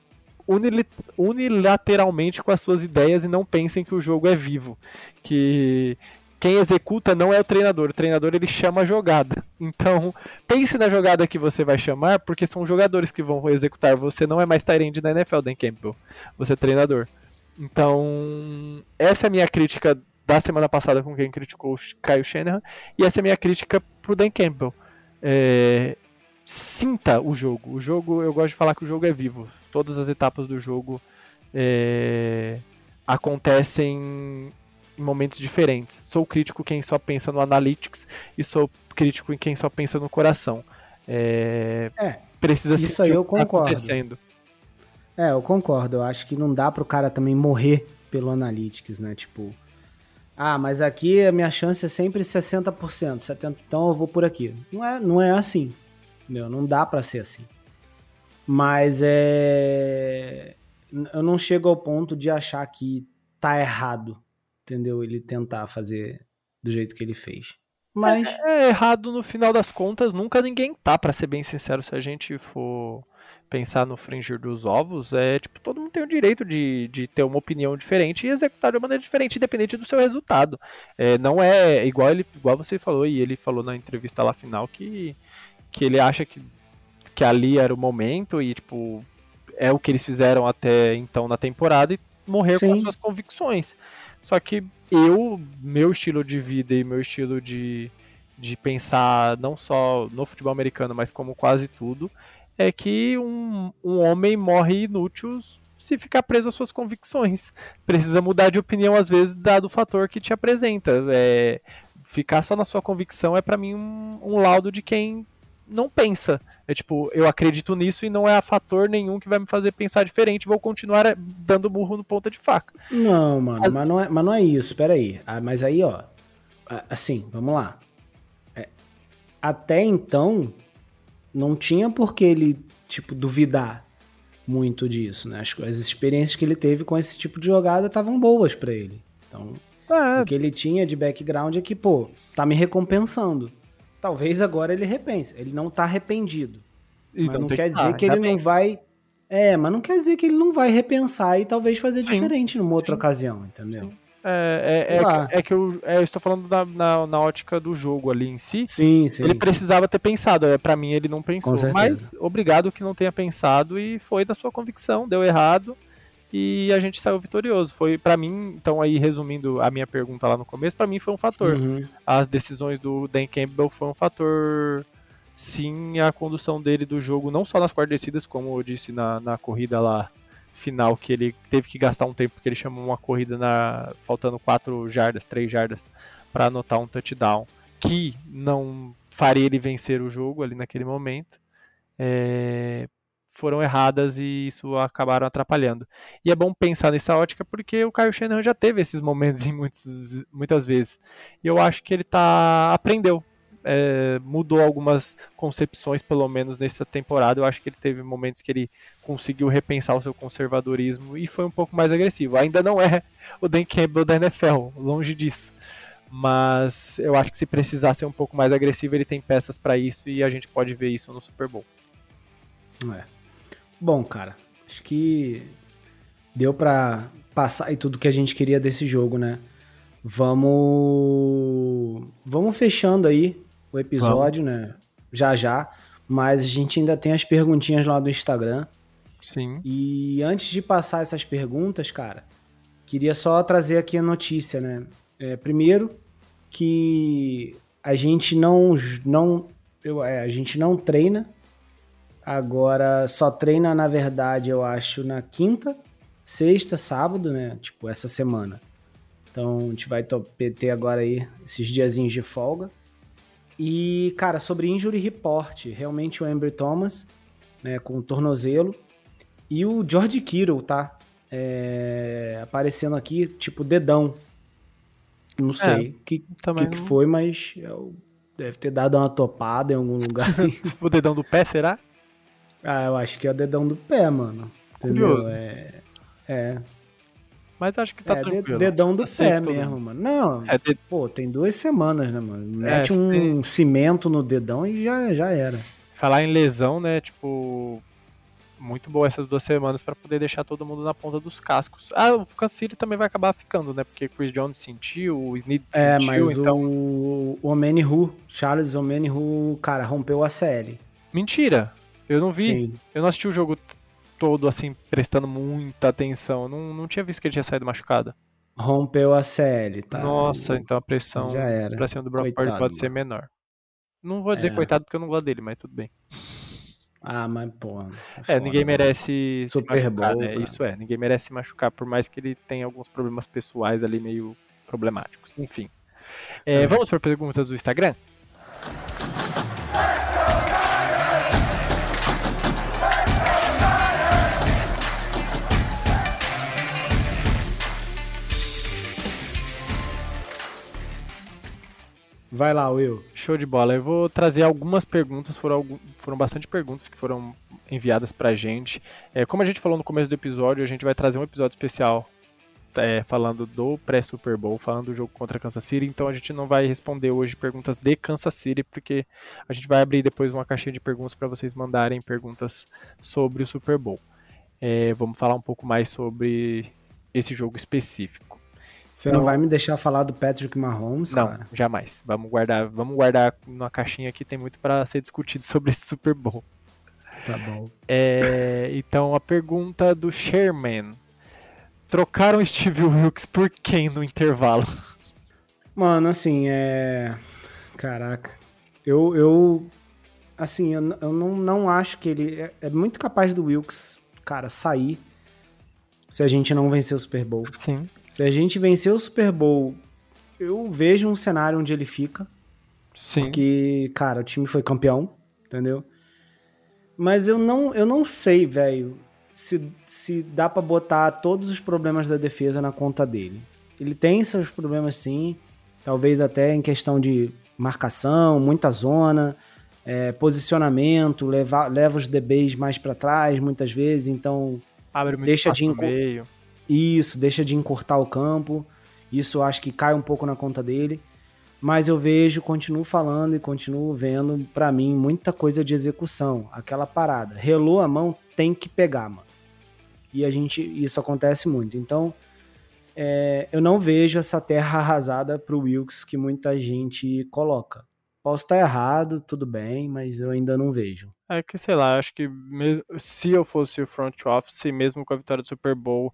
unilateralmente com as suas ideias e não pensem que o jogo é vivo. Que quem executa não é o treinador, o treinador ele chama a jogada. Então, pense na jogada que você vai chamar, porque são jogadores que vão executar. Você não é mais Tyrande na NFL, Dan Campbell. Você é treinador. Então, essa é a minha crítica da semana passada com quem criticou o Kyle Shanahan, e essa é a minha crítica pro Dan Campbell. É, sinta o jogo. O jogo, eu gosto de falar que o jogo é vivo. Todas as etapas do jogo é, acontecem em momentos diferentes. Sou crítico quem só pensa no analytics e sou crítico em quem só pensa no coração. É, é precisa isso aí eu concordo. acontecendo. É, eu concordo. Eu acho que não dá pro cara também morrer pelo analytics, né? Tipo, ah, mas aqui a minha chance é sempre 60%, 70%, então eu vou por aqui. Não é, não é assim. Entendeu? Não dá para ser assim. Mas é. Eu não chego ao ponto de achar que tá errado, entendeu? Ele tentar fazer do jeito que ele fez. Mas. É, é errado no final das contas, nunca ninguém tá, para ser bem sincero, se a gente for pensar no fringir dos ovos, é tipo, todo mundo tem o direito de, de ter uma opinião diferente e executar de uma maneira diferente, independente do seu resultado. É, não é igual ele, igual você falou, e ele falou na entrevista lá final que que ele acha que, que ali era o momento e, tipo, é o que eles fizeram até então na temporada e morrer Sim. com as suas convicções. Só que eu, meu estilo de vida e meu estilo de, de pensar não só no futebol americano, mas como quase tudo, é que um, um homem morre inútil se ficar preso às suas convicções. [LAUGHS] Precisa mudar de opinião, às vezes, dado o fator que te apresenta. É, ficar só na sua convicção é, para mim, um, um laudo de quem não pensa. É tipo, eu acredito nisso e não é fator nenhum que vai me fazer pensar diferente, vou continuar eh, dando burro no ponta de faca. Não, mano, mas, mas não, é, mas não é isso, peraí. Ah, mas aí, ó, assim, vamos lá. É, até então, não tinha por que ele, tipo, duvidar muito disso, né? As, as experiências que ele teve com esse tipo de jogada estavam boas para ele. Então, é. o que ele tinha de background é que, pô, tá me recompensando. Talvez agora ele repense. Ele não tá arrependido. E mas não, quer que... dizer que ele bem. não vai. É, mas não quer dizer que ele não vai repensar e talvez fazer Sim. diferente numa outra Sim. ocasião, entendeu? Sim. É, é, é, que, é, que eu, é, eu, estou falando da, na, na, ótica do jogo ali em si. Sim, sim. Ele precisava ter pensado. É, para mim, ele não pensou. Mas obrigado que não tenha pensado e foi da sua convicção. Deu errado e a gente saiu vitorioso. Foi para mim, então aí resumindo a minha pergunta lá no começo, para mim foi um fator. Uhum. As decisões do Dan Campbell foi um fator. Sim, a condução dele do jogo, não só nas quartas descidas, como eu disse na, na corrida lá final que ele teve que gastar um tempo porque ele chamou uma corrida na faltando 4 jardas, 3 jardas para anotar um touchdown que não faria ele vencer o jogo ali naquele momento. É, foram erradas e isso acabaram atrapalhando. E é bom pensar nessa ótica porque o Kyle Shanahan já teve esses momentos [LAUGHS] em muitos, muitas vezes. E eu acho que ele tá aprendeu é, mudou algumas concepções, pelo menos nessa temporada. Eu acho que ele teve momentos que ele conseguiu repensar o seu conservadorismo e foi um pouco mais agressivo. Ainda não é o Dan Campbell da NFL, longe disso. Mas eu acho que se precisar ser um pouco mais agressivo, ele tem peças para isso e a gente pode ver isso no Super Bowl. É. Bom, cara, acho que deu para passar e tudo que a gente queria desse jogo, né? Vamos vamos fechando aí o episódio, Vamos. né? Já já. Mas a gente ainda tem as perguntinhas lá do Instagram. Sim. E antes de passar essas perguntas, cara, queria só trazer aqui a notícia, né? É, primeiro, que a gente não. não eu, é, a gente não treina. Agora só treina, na verdade, eu acho, na quinta, sexta, sábado, né? Tipo, essa semana. Então a gente vai ter agora aí esses diazinhos de folga. E, cara, sobre injury report, realmente o Amber Thomas, né, com o tornozelo, e o George Kittle, tá? É, aparecendo aqui, tipo, dedão. Não é, sei o que, que, que, foi, mas eu, deve ter dado uma topada em algum lugar. [LAUGHS] o dedão do pé, será? Ah, eu acho que é o dedão do pé, mano. Entendeu? Curioso. É, é. Mas acho que tá é, tranquilo. Dedão do tá pé mesmo, mano. Não, é de... pô, tem duas semanas, né, mano? Mete é, um tem... cimento no dedão e já, já era. Falar em lesão, né, tipo... Muito boa essas duas semanas para poder deixar todo mundo na ponta dos cascos. Ah, o City também vai acabar ficando, né? Porque Chris Jones sentiu, o Snead é, sentiu, mas então... o, o Omenihu, Charles Omenihu, cara, rompeu a série. Mentira! Eu não vi. Sim. Eu não assisti o jogo todo, assim, prestando muita atenção. Não, não tinha visto que ele tinha saído machucado. Rompeu a CL, tá? Nossa, então a pressão Já era. pra cima do Brock Purdy pode ser menor. Não vou dizer é. coitado porque eu não gosto dele, mas tudo bem. Ah, mas pô. É, é ninguém merece Super se machucar, né? Isso é, ninguém merece se machucar, por mais que ele tenha alguns problemas pessoais ali meio problemáticos. Enfim. É, é. Vamos para perguntas do Instagram? Vai lá, Will. Show de bola. Eu vou trazer algumas perguntas, foram, foram bastante perguntas que foram enviadas pra gente. É, como a gente falou no começo do episódio, a gente vai trazer um episódio especial é, falando do pré-Super Bowl, falando do jogo contra Kansas City, então a gente não vai responder hoje perguntas de Kansas City, porque a gente vai abrir depois uma caixinha de perguntas para vocês mandarem perguntas sobre o Super Bowl. É, vamos falar um pouco mais sobre esse jogo específico. Você não, não vai me deixar falar do Patrick Mahomes, não, cara? jamais. Vamos guardar, vamos guardar numa caixinha que tem muito para ser discutido [LAUGHS] sobre esse Super Bowl. Tá bom. É, então a pergunta do Sherman. Trocaram Steve Wilkes por quem no intervalo? Mano, assim, é. Caraca. Eu. eu assim, eu, eu não, não acho que ele. É, é muito capaz do Wilkes, cara, sair se a gente não vencer o Super Bowl. Sim. Se a gente vencer o Super Bowl, eu vejo um cenário onde ele fica. Sim. Porque, cara, o time foi campeão, entendeu? Mas eu não, eu não sei, velho, se, se dá para botar todos os problemas da defesa na conta dele. Ele tem seus problemas sim, talvez até em questão de marcação, muita zona, é, posicionamento, leva, leva os DBs mais para trás muitas vezes, então Abre muito deixa de meio. Isso, deixa de encurtar o campo. Isso acho que cai um pouco na conta dele. Mas eu vejo, continuo falando e continuo vendo, para mim, muita coisa de execução. Aquela parada. Relou a mão, tem que pegar, mano. E a gente, isso acontece muito. Então, é, eu não vejo essa terra arrasada pro Wilkes que muita gente coloca. Posso estar errado, tudo bem, mas eu ainda não vejo. É que, sei lá, acho que mesmo, se eu fosse o front office, mesmo com a vitória do Super Bowl,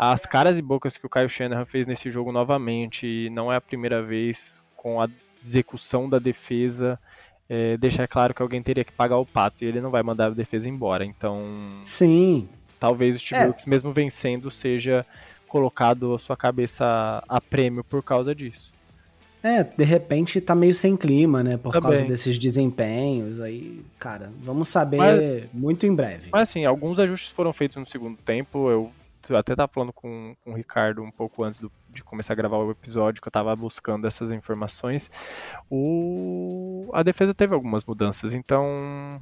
as caras e bocas que o Kyle Shanahan fez nesse jogo novamente, e não é a primeira vez com a execução da defesa, é, deixar claro que alguém teria que pagar o pato e ele não vai mandar a defesa embora. Então, sim, talvez o Steve é. mesmo vencendo, seja colocado a sua cabeça a prêmio por causa disso. É, de repente tá meio sem clima, né? Por Também. causa desses desempenhos. Aí, cara, vamos saber mas, muito em breve. Mas assim, alguns ajustes foram feitos no segundo tempo. Eu até tava falando com, com o Ricardo um pouco antes do, de começar a gravar o episódio, que eu tava buscando essas informações. O, a defesa teve algumas mudanças, então.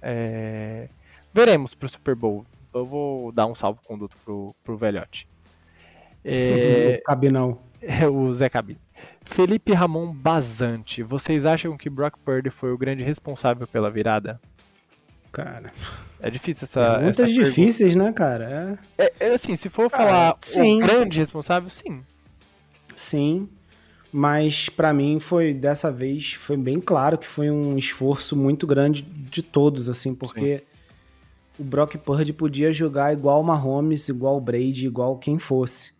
É, veremos pro Super Bowl. Eu vou dar um salvo conduto pro, pro velhote. É, Cabinão. [LAUGHS] É o Zé Cabine. Felipe Ramon Bazante, vocês acham que Brock Purdy foi o grande responsável pela virada? Cara. É difícil essa. Muitas difíceis, pergunta. né, cara? É... É, é... assim, se for cara, falar sim. o grande responsável, sim. Sim. Mas para mim foi dessa vez foi bem claro que foi um esforço muito grande de todos, assim, porque sim. o Brock Purdy podia jogar igual o Mahomes, igual o Brady, igual quem fosse.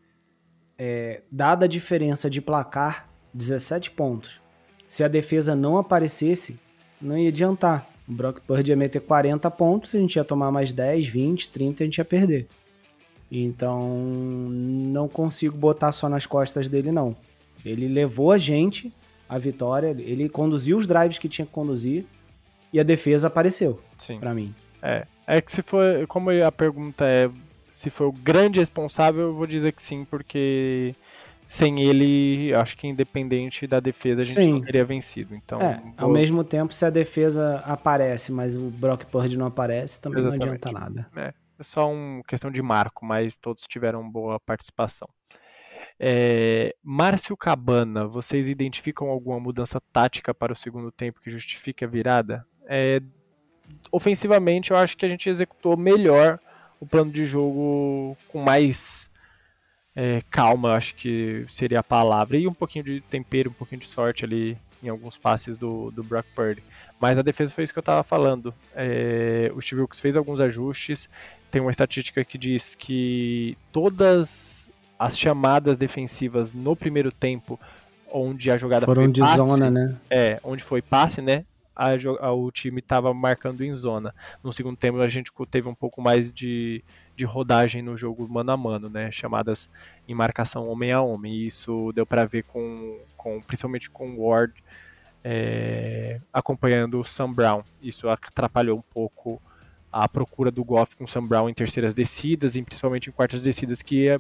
É, dada a diferença de placar, 17 pontos. Se a defesa não aparecesse, não ia adiantar. O Brock Purdy ia meter 40 pontos, a gente ia tomar mais 10, 20, 30 a gente ia perder. Então, não consigo botar só nas costas dele, não. Ele levou a gente à vitória, ele conduziu os drives que tinha que conduzir e a defesa apareceu, para mim. É, é que se for, como a pergunta é se foi o grande responsável, eu vou dizer que sim, porque sem ele, acho que independente da defesa, a gente Sim. não teria vencido. Então, é, vou... ao mesmo tempo, se a defesa aparece, mas o Brock Purdy não aparece, também Exatamente. não adianta nada. É, é só uma questão de marco, mas todos tiveram boa participação. É, Márcio Cabana, vocês identificam alguma mudança tática para o segundo tempo que justifique a virada? É, ofensivamente, eu acho que a gente executou melhor o plano de jogo com mais é, calma, acho que seria a palavra. E um pouquinho de tempero, um pouquinho de sorte ali em alguns passes do, do Brock Purdy. Mas a defesa foi isso que eu estava falando. É, o Steve Wilkes fez alguns ajustes. Tem uma estatística que diz que todas as chamadas defensivas no primeiro tempo, onde a jogada foram de passe, zona, né? É, onde foi passe, né? A, a, o time estava marcando em zona. No segundo tempo a gente teve um pouco mais de, de rodagem no jogo mano a mano, né? Chamadas em marcação homem a homem. E isso deu para ver com, com, principalmente com Ward é, acompanhando o Sam Brown. Isso atrapalhou um pouco a procura do Goff com o Sam Brown em terceiras descidas, e principalmente em quartas descidas, que, é,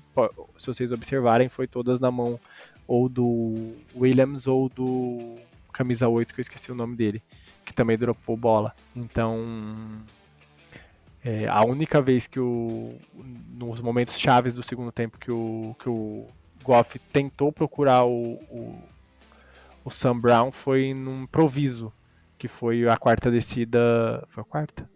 se vocês observarem, foi todas na mão ou do Williams ou do camisa 8, que eu esqueci o nome dele, que também dropou bola. Então, é, a única vez que o. Nos momentos chaves do segundo tempo que o, que o Goff tentou procurar o, o, o Sam Brown foi num improviso, que foi a quarta descida. Foi a quarta?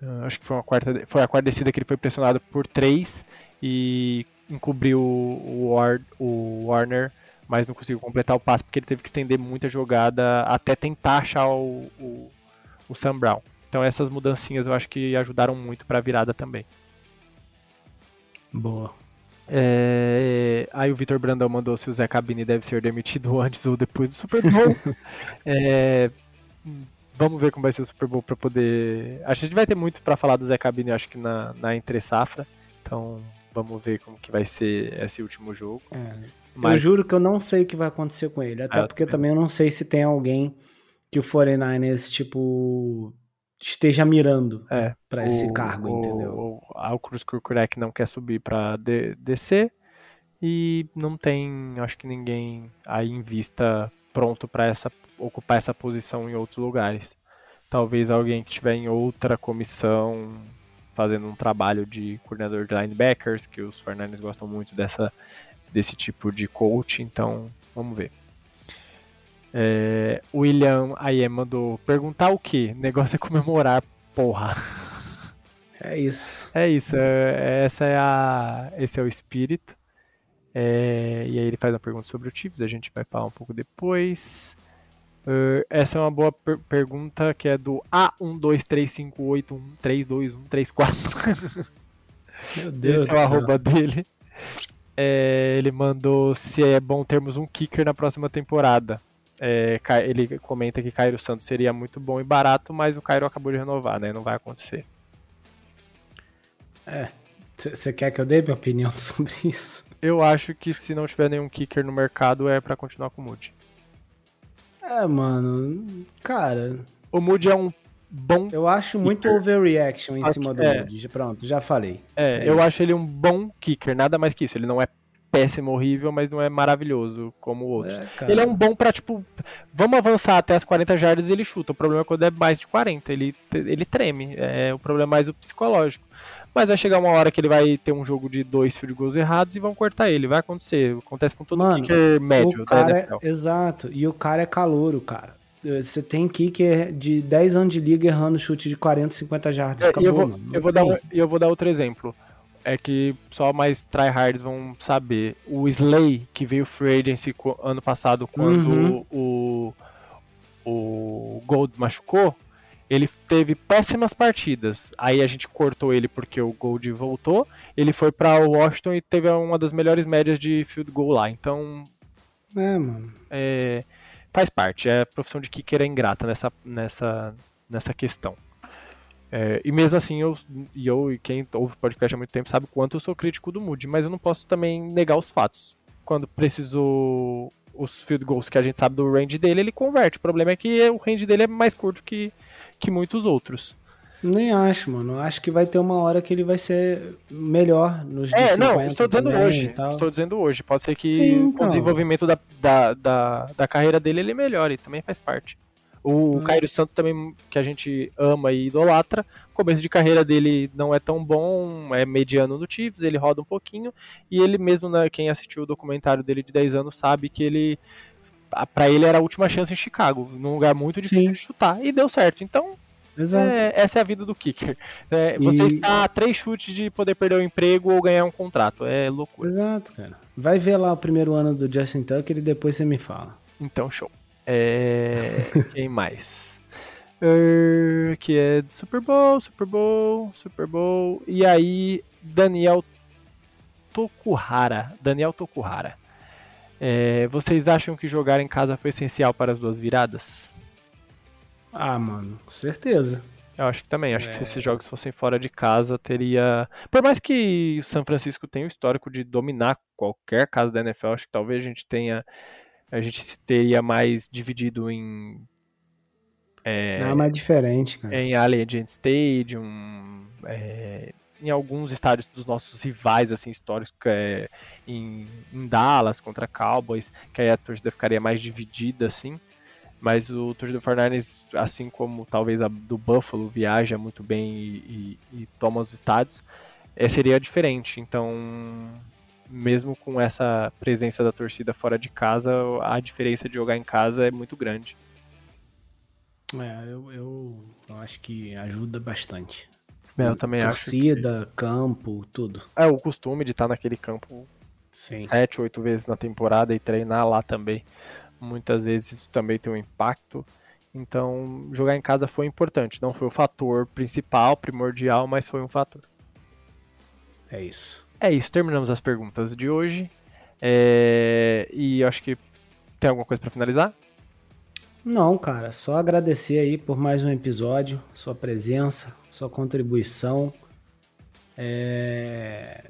Uh, acho que foi, uma quarta, foi a quarta descida que ele foi pressionado por três e encobriu o, o Warner, mas não conseguiu completar o passe porque ele teve que estender muita jogada até tentar achar o, o, o Sam Brown. Então essas mudancinhas eu acho que ajudaram muito para a virada também. Boa. É, aí o Vitor Brandão mandou se o Zé Cabine deve ser demitido [LAUGHS] antes ou depois do Super Bowl. [LAUGHS] é, vamos ver como vai ser o Super Bowl para poder. Acho que a gente vai ter muito para falar do Zé Cabine, acho que na, na entre safra. Então vamos ver como que vai ser esse último jogo. É, Mas... Eu juro que eu não sei o que vai acontecer com ele, até ah, porque também eu não sei se tem alguém que o 49ers, tipo, esteja mirando É, pra esse o- cargo, o, entendeu? O Alcruz Kurkurek não quer subir de- descer e não tem, acho que ninguém aí em vista pronto pra essa, ocupar essa posição em outros lugares. Talvez alguém que estiver em outra comissão fazendo um trabalho de coordenador de linebackers, que os 49ers gostam muito dessa, desse tipo de coach, então vamos ver. É, William Aie mandou perguntar o que? Negócio é comemorar, porra. É isso. É isso, é- essa é a, esse é o espírito. É, e aí ele faz uma pergunta sobre o Chiefs, a gente vai falar um pouco depois. Eh, essa é uma boa per- pergunta que é do A12358132134. Meu Deus Esse é o arroba dele. É, ele mandou se é bom termos um kicker na próxima temporada. É, ele comenta que Cairo Santos seria muito bom e barato, mas o Cairo acabou de renovar, né? Não vai acontecer. É. Você quer que eu dê minha opinião [LAUGHS] sobre isso? Eu acho que se não tiver nenhum kicker no mercado é pra continuar com o Moody. É, mano. Cara, O Moody é um bom. eu acho muito Kicker. overreaction em Acho cima do é. Moody. Pronto, já falei. É, É eu isso. acho ele um bom kicker, nada mais que isso. Ele não é péssimo, horrível, mas não é maravilhoso como o outro. É. Ele é um bom pra, tipo, vamos avançar até as 40 jardas e ele chuta. O problema é quando é mais de 40, ele, ele treme. É, o problema é mais o psicológico. Mas vai chegar uma hora que ele vai ter um jogo de dois field goals errados e vão cortar ele. Vai acontecer. Acontece com todo Mano, kicker médio o cara é, Exato. E o cara é calouro, cara. Você tem kicker de 10 anos de liga errando chute de 40, 50 jardas. É, Acabou, eu, vou, eu, vou dar eu vou dar outro exemplo. É que só mais tryhards vão saber. O Slay, que veio free agency ano passado, quando Uhum. o, o Gold machucou, ele teve péssimas partidas. Aí a gente cortou ele porque o Gold voltou. Ele foi pra Washington e teve uma das melhores médias de field goal lá. Então, É, mano. é, faz parte. É, a profissão de kicker é ingrata nessa, nessa, nessa questão. É, e mesmo assim, eu, e eu e quem ouve o podcast há muito tempo sabe o quanto eu sou crítico do Moody, mas eu não posso também negar os fatos. Quando precisou os field goals que a gente sabe do range dele, ele converte. O problema é que o range dele é mais curto que, que muitos outros. Nem acho, mano. Acho que vai ter uma hora que ele vai ser melhor nos É, não, 50 estou dizendo hoje. Estou dizendo hoje. Pode ser que Sim, então. o desenvolvimento da, da, da, da carreira dele ele melhore, também faz parte. O Hum. Cairo Santos também, que a gente ama e idolatra, o começo de carreira dele não é tão bom, é mediano no Chiefs, ele roda um pouquinho, e ele mesmo, né, quem assistiu o documentário dele de 10 anos, sabe que ele, pra ele era a última chance em Chicago, num lugar muito difícil Sim. de chutar, e deu certo. Então, é, essa é a vida do kicker. É, Você E- está a três chutes de poder perder o emprego ou ganhar um contrato, é loucura. Exato, cara. Vai ver lá o primeiro ano do Justin Tucker e depois você me fala. Então, show. É... [LAUGHS] Quem mais? Er, que é Super Bowl, Super Bowl, Super Bowl. E aí, Daniel Tokuhara. Daniel Tokuhara. É, vocês acham que jogar em casa foi essencial para as duas viradas? Ah, mano, com certeza. Eu acho que também. Acho que se É. esses jogos fossem fora de casa, teria. Por mais que o São Francisco tenha o histórico de dominar qualquer casa da NFL, acho que talvez a gente tenha. A gente teria mais dividido em. É, Não, mas é diferente, cara. em Allegiant Stadium, é, em alguns estádios dos nossos rivais assim históricos, é em, em Dallas contra Cowboys, que aí a torcida ficaria mais dividida assim. Mas o torcedor 49ers, assim como talvez a do Buffalo, viaja muito bem e, e- e toma os estádios, é, seria diferente. Então, mesmo com essa presença da torcida fora de casa, a diferença de jogar em casa é muito grande. É, eu, eu, eu acho que ajuda bastante. É, eu também acho. que- Torcida, campo, tudo. É o costume de estar naquele campo Sim. sete, oito vezes na temporada e treinar lá também. Muitas vezes isso também tem um impacto. Então, jogar em casa foi importante. Não foi o fator principal, primordial, mas foi um fator. É isso. É isso, terminamos as perguntas de hoje. É, E acho que tem alguma coisa para finalizar? Não, cara, só agradecer aí por mais um episódio, sua presença, sua contribuição. É,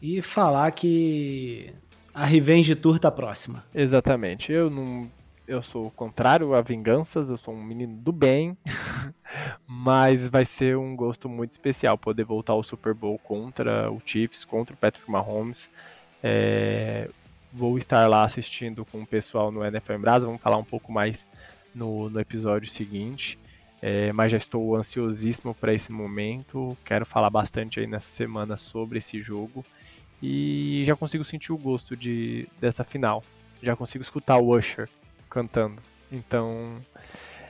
E falar que a Revenge Tour tá próxima. Exatamente. Eu não. Eu sou contrário a vinganças, eu sou um menino do bem, [LAUGHS] mas vai ser um gosto muito especial poder voltar ao Super Bowl contra o Chiefs, contra o Patrick Mahomes. É, vou estar lá assistindo com o pessoal no NFL em Brasa, vamos falar um pouco mais no, no episódio seguinte. É, mas já estou ansiosíssimo para esse momento. Quero falar bastante aí nessa semana sobre esse jogo e já consigo sentir o gosto de dessa final. Já consigo escutar o Usher cantando. Então,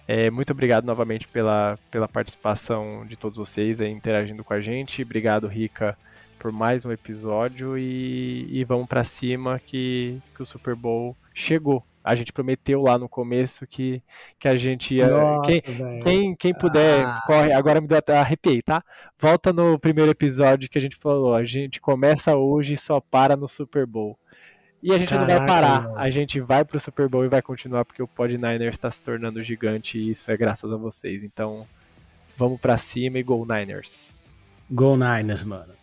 é, muito obrigado novamente pela, pela participação de todos vocês aí, interagindo com a gente. Obrigado, Rica, por mais um episódio e, e vamos para cima que, que o Super Bowl chegou. A gente prometeu lá no começo que, que a gente ia. Nossa, quem, quem, quem, puder, ah. corre. Agora me deu até arrepiei, tá? Volta no primeiro episódio que a gente falou. A gente começa hoje e só para no Super Bowl. E a gente Caraca, não vai parar. Mano. A gente vai pro Super Bowl e vai continuar porque o Pod Niners está se tornando gigante e isso é graças a vocês. Então, vamos para cima e Go Niners. Go Niners, mano.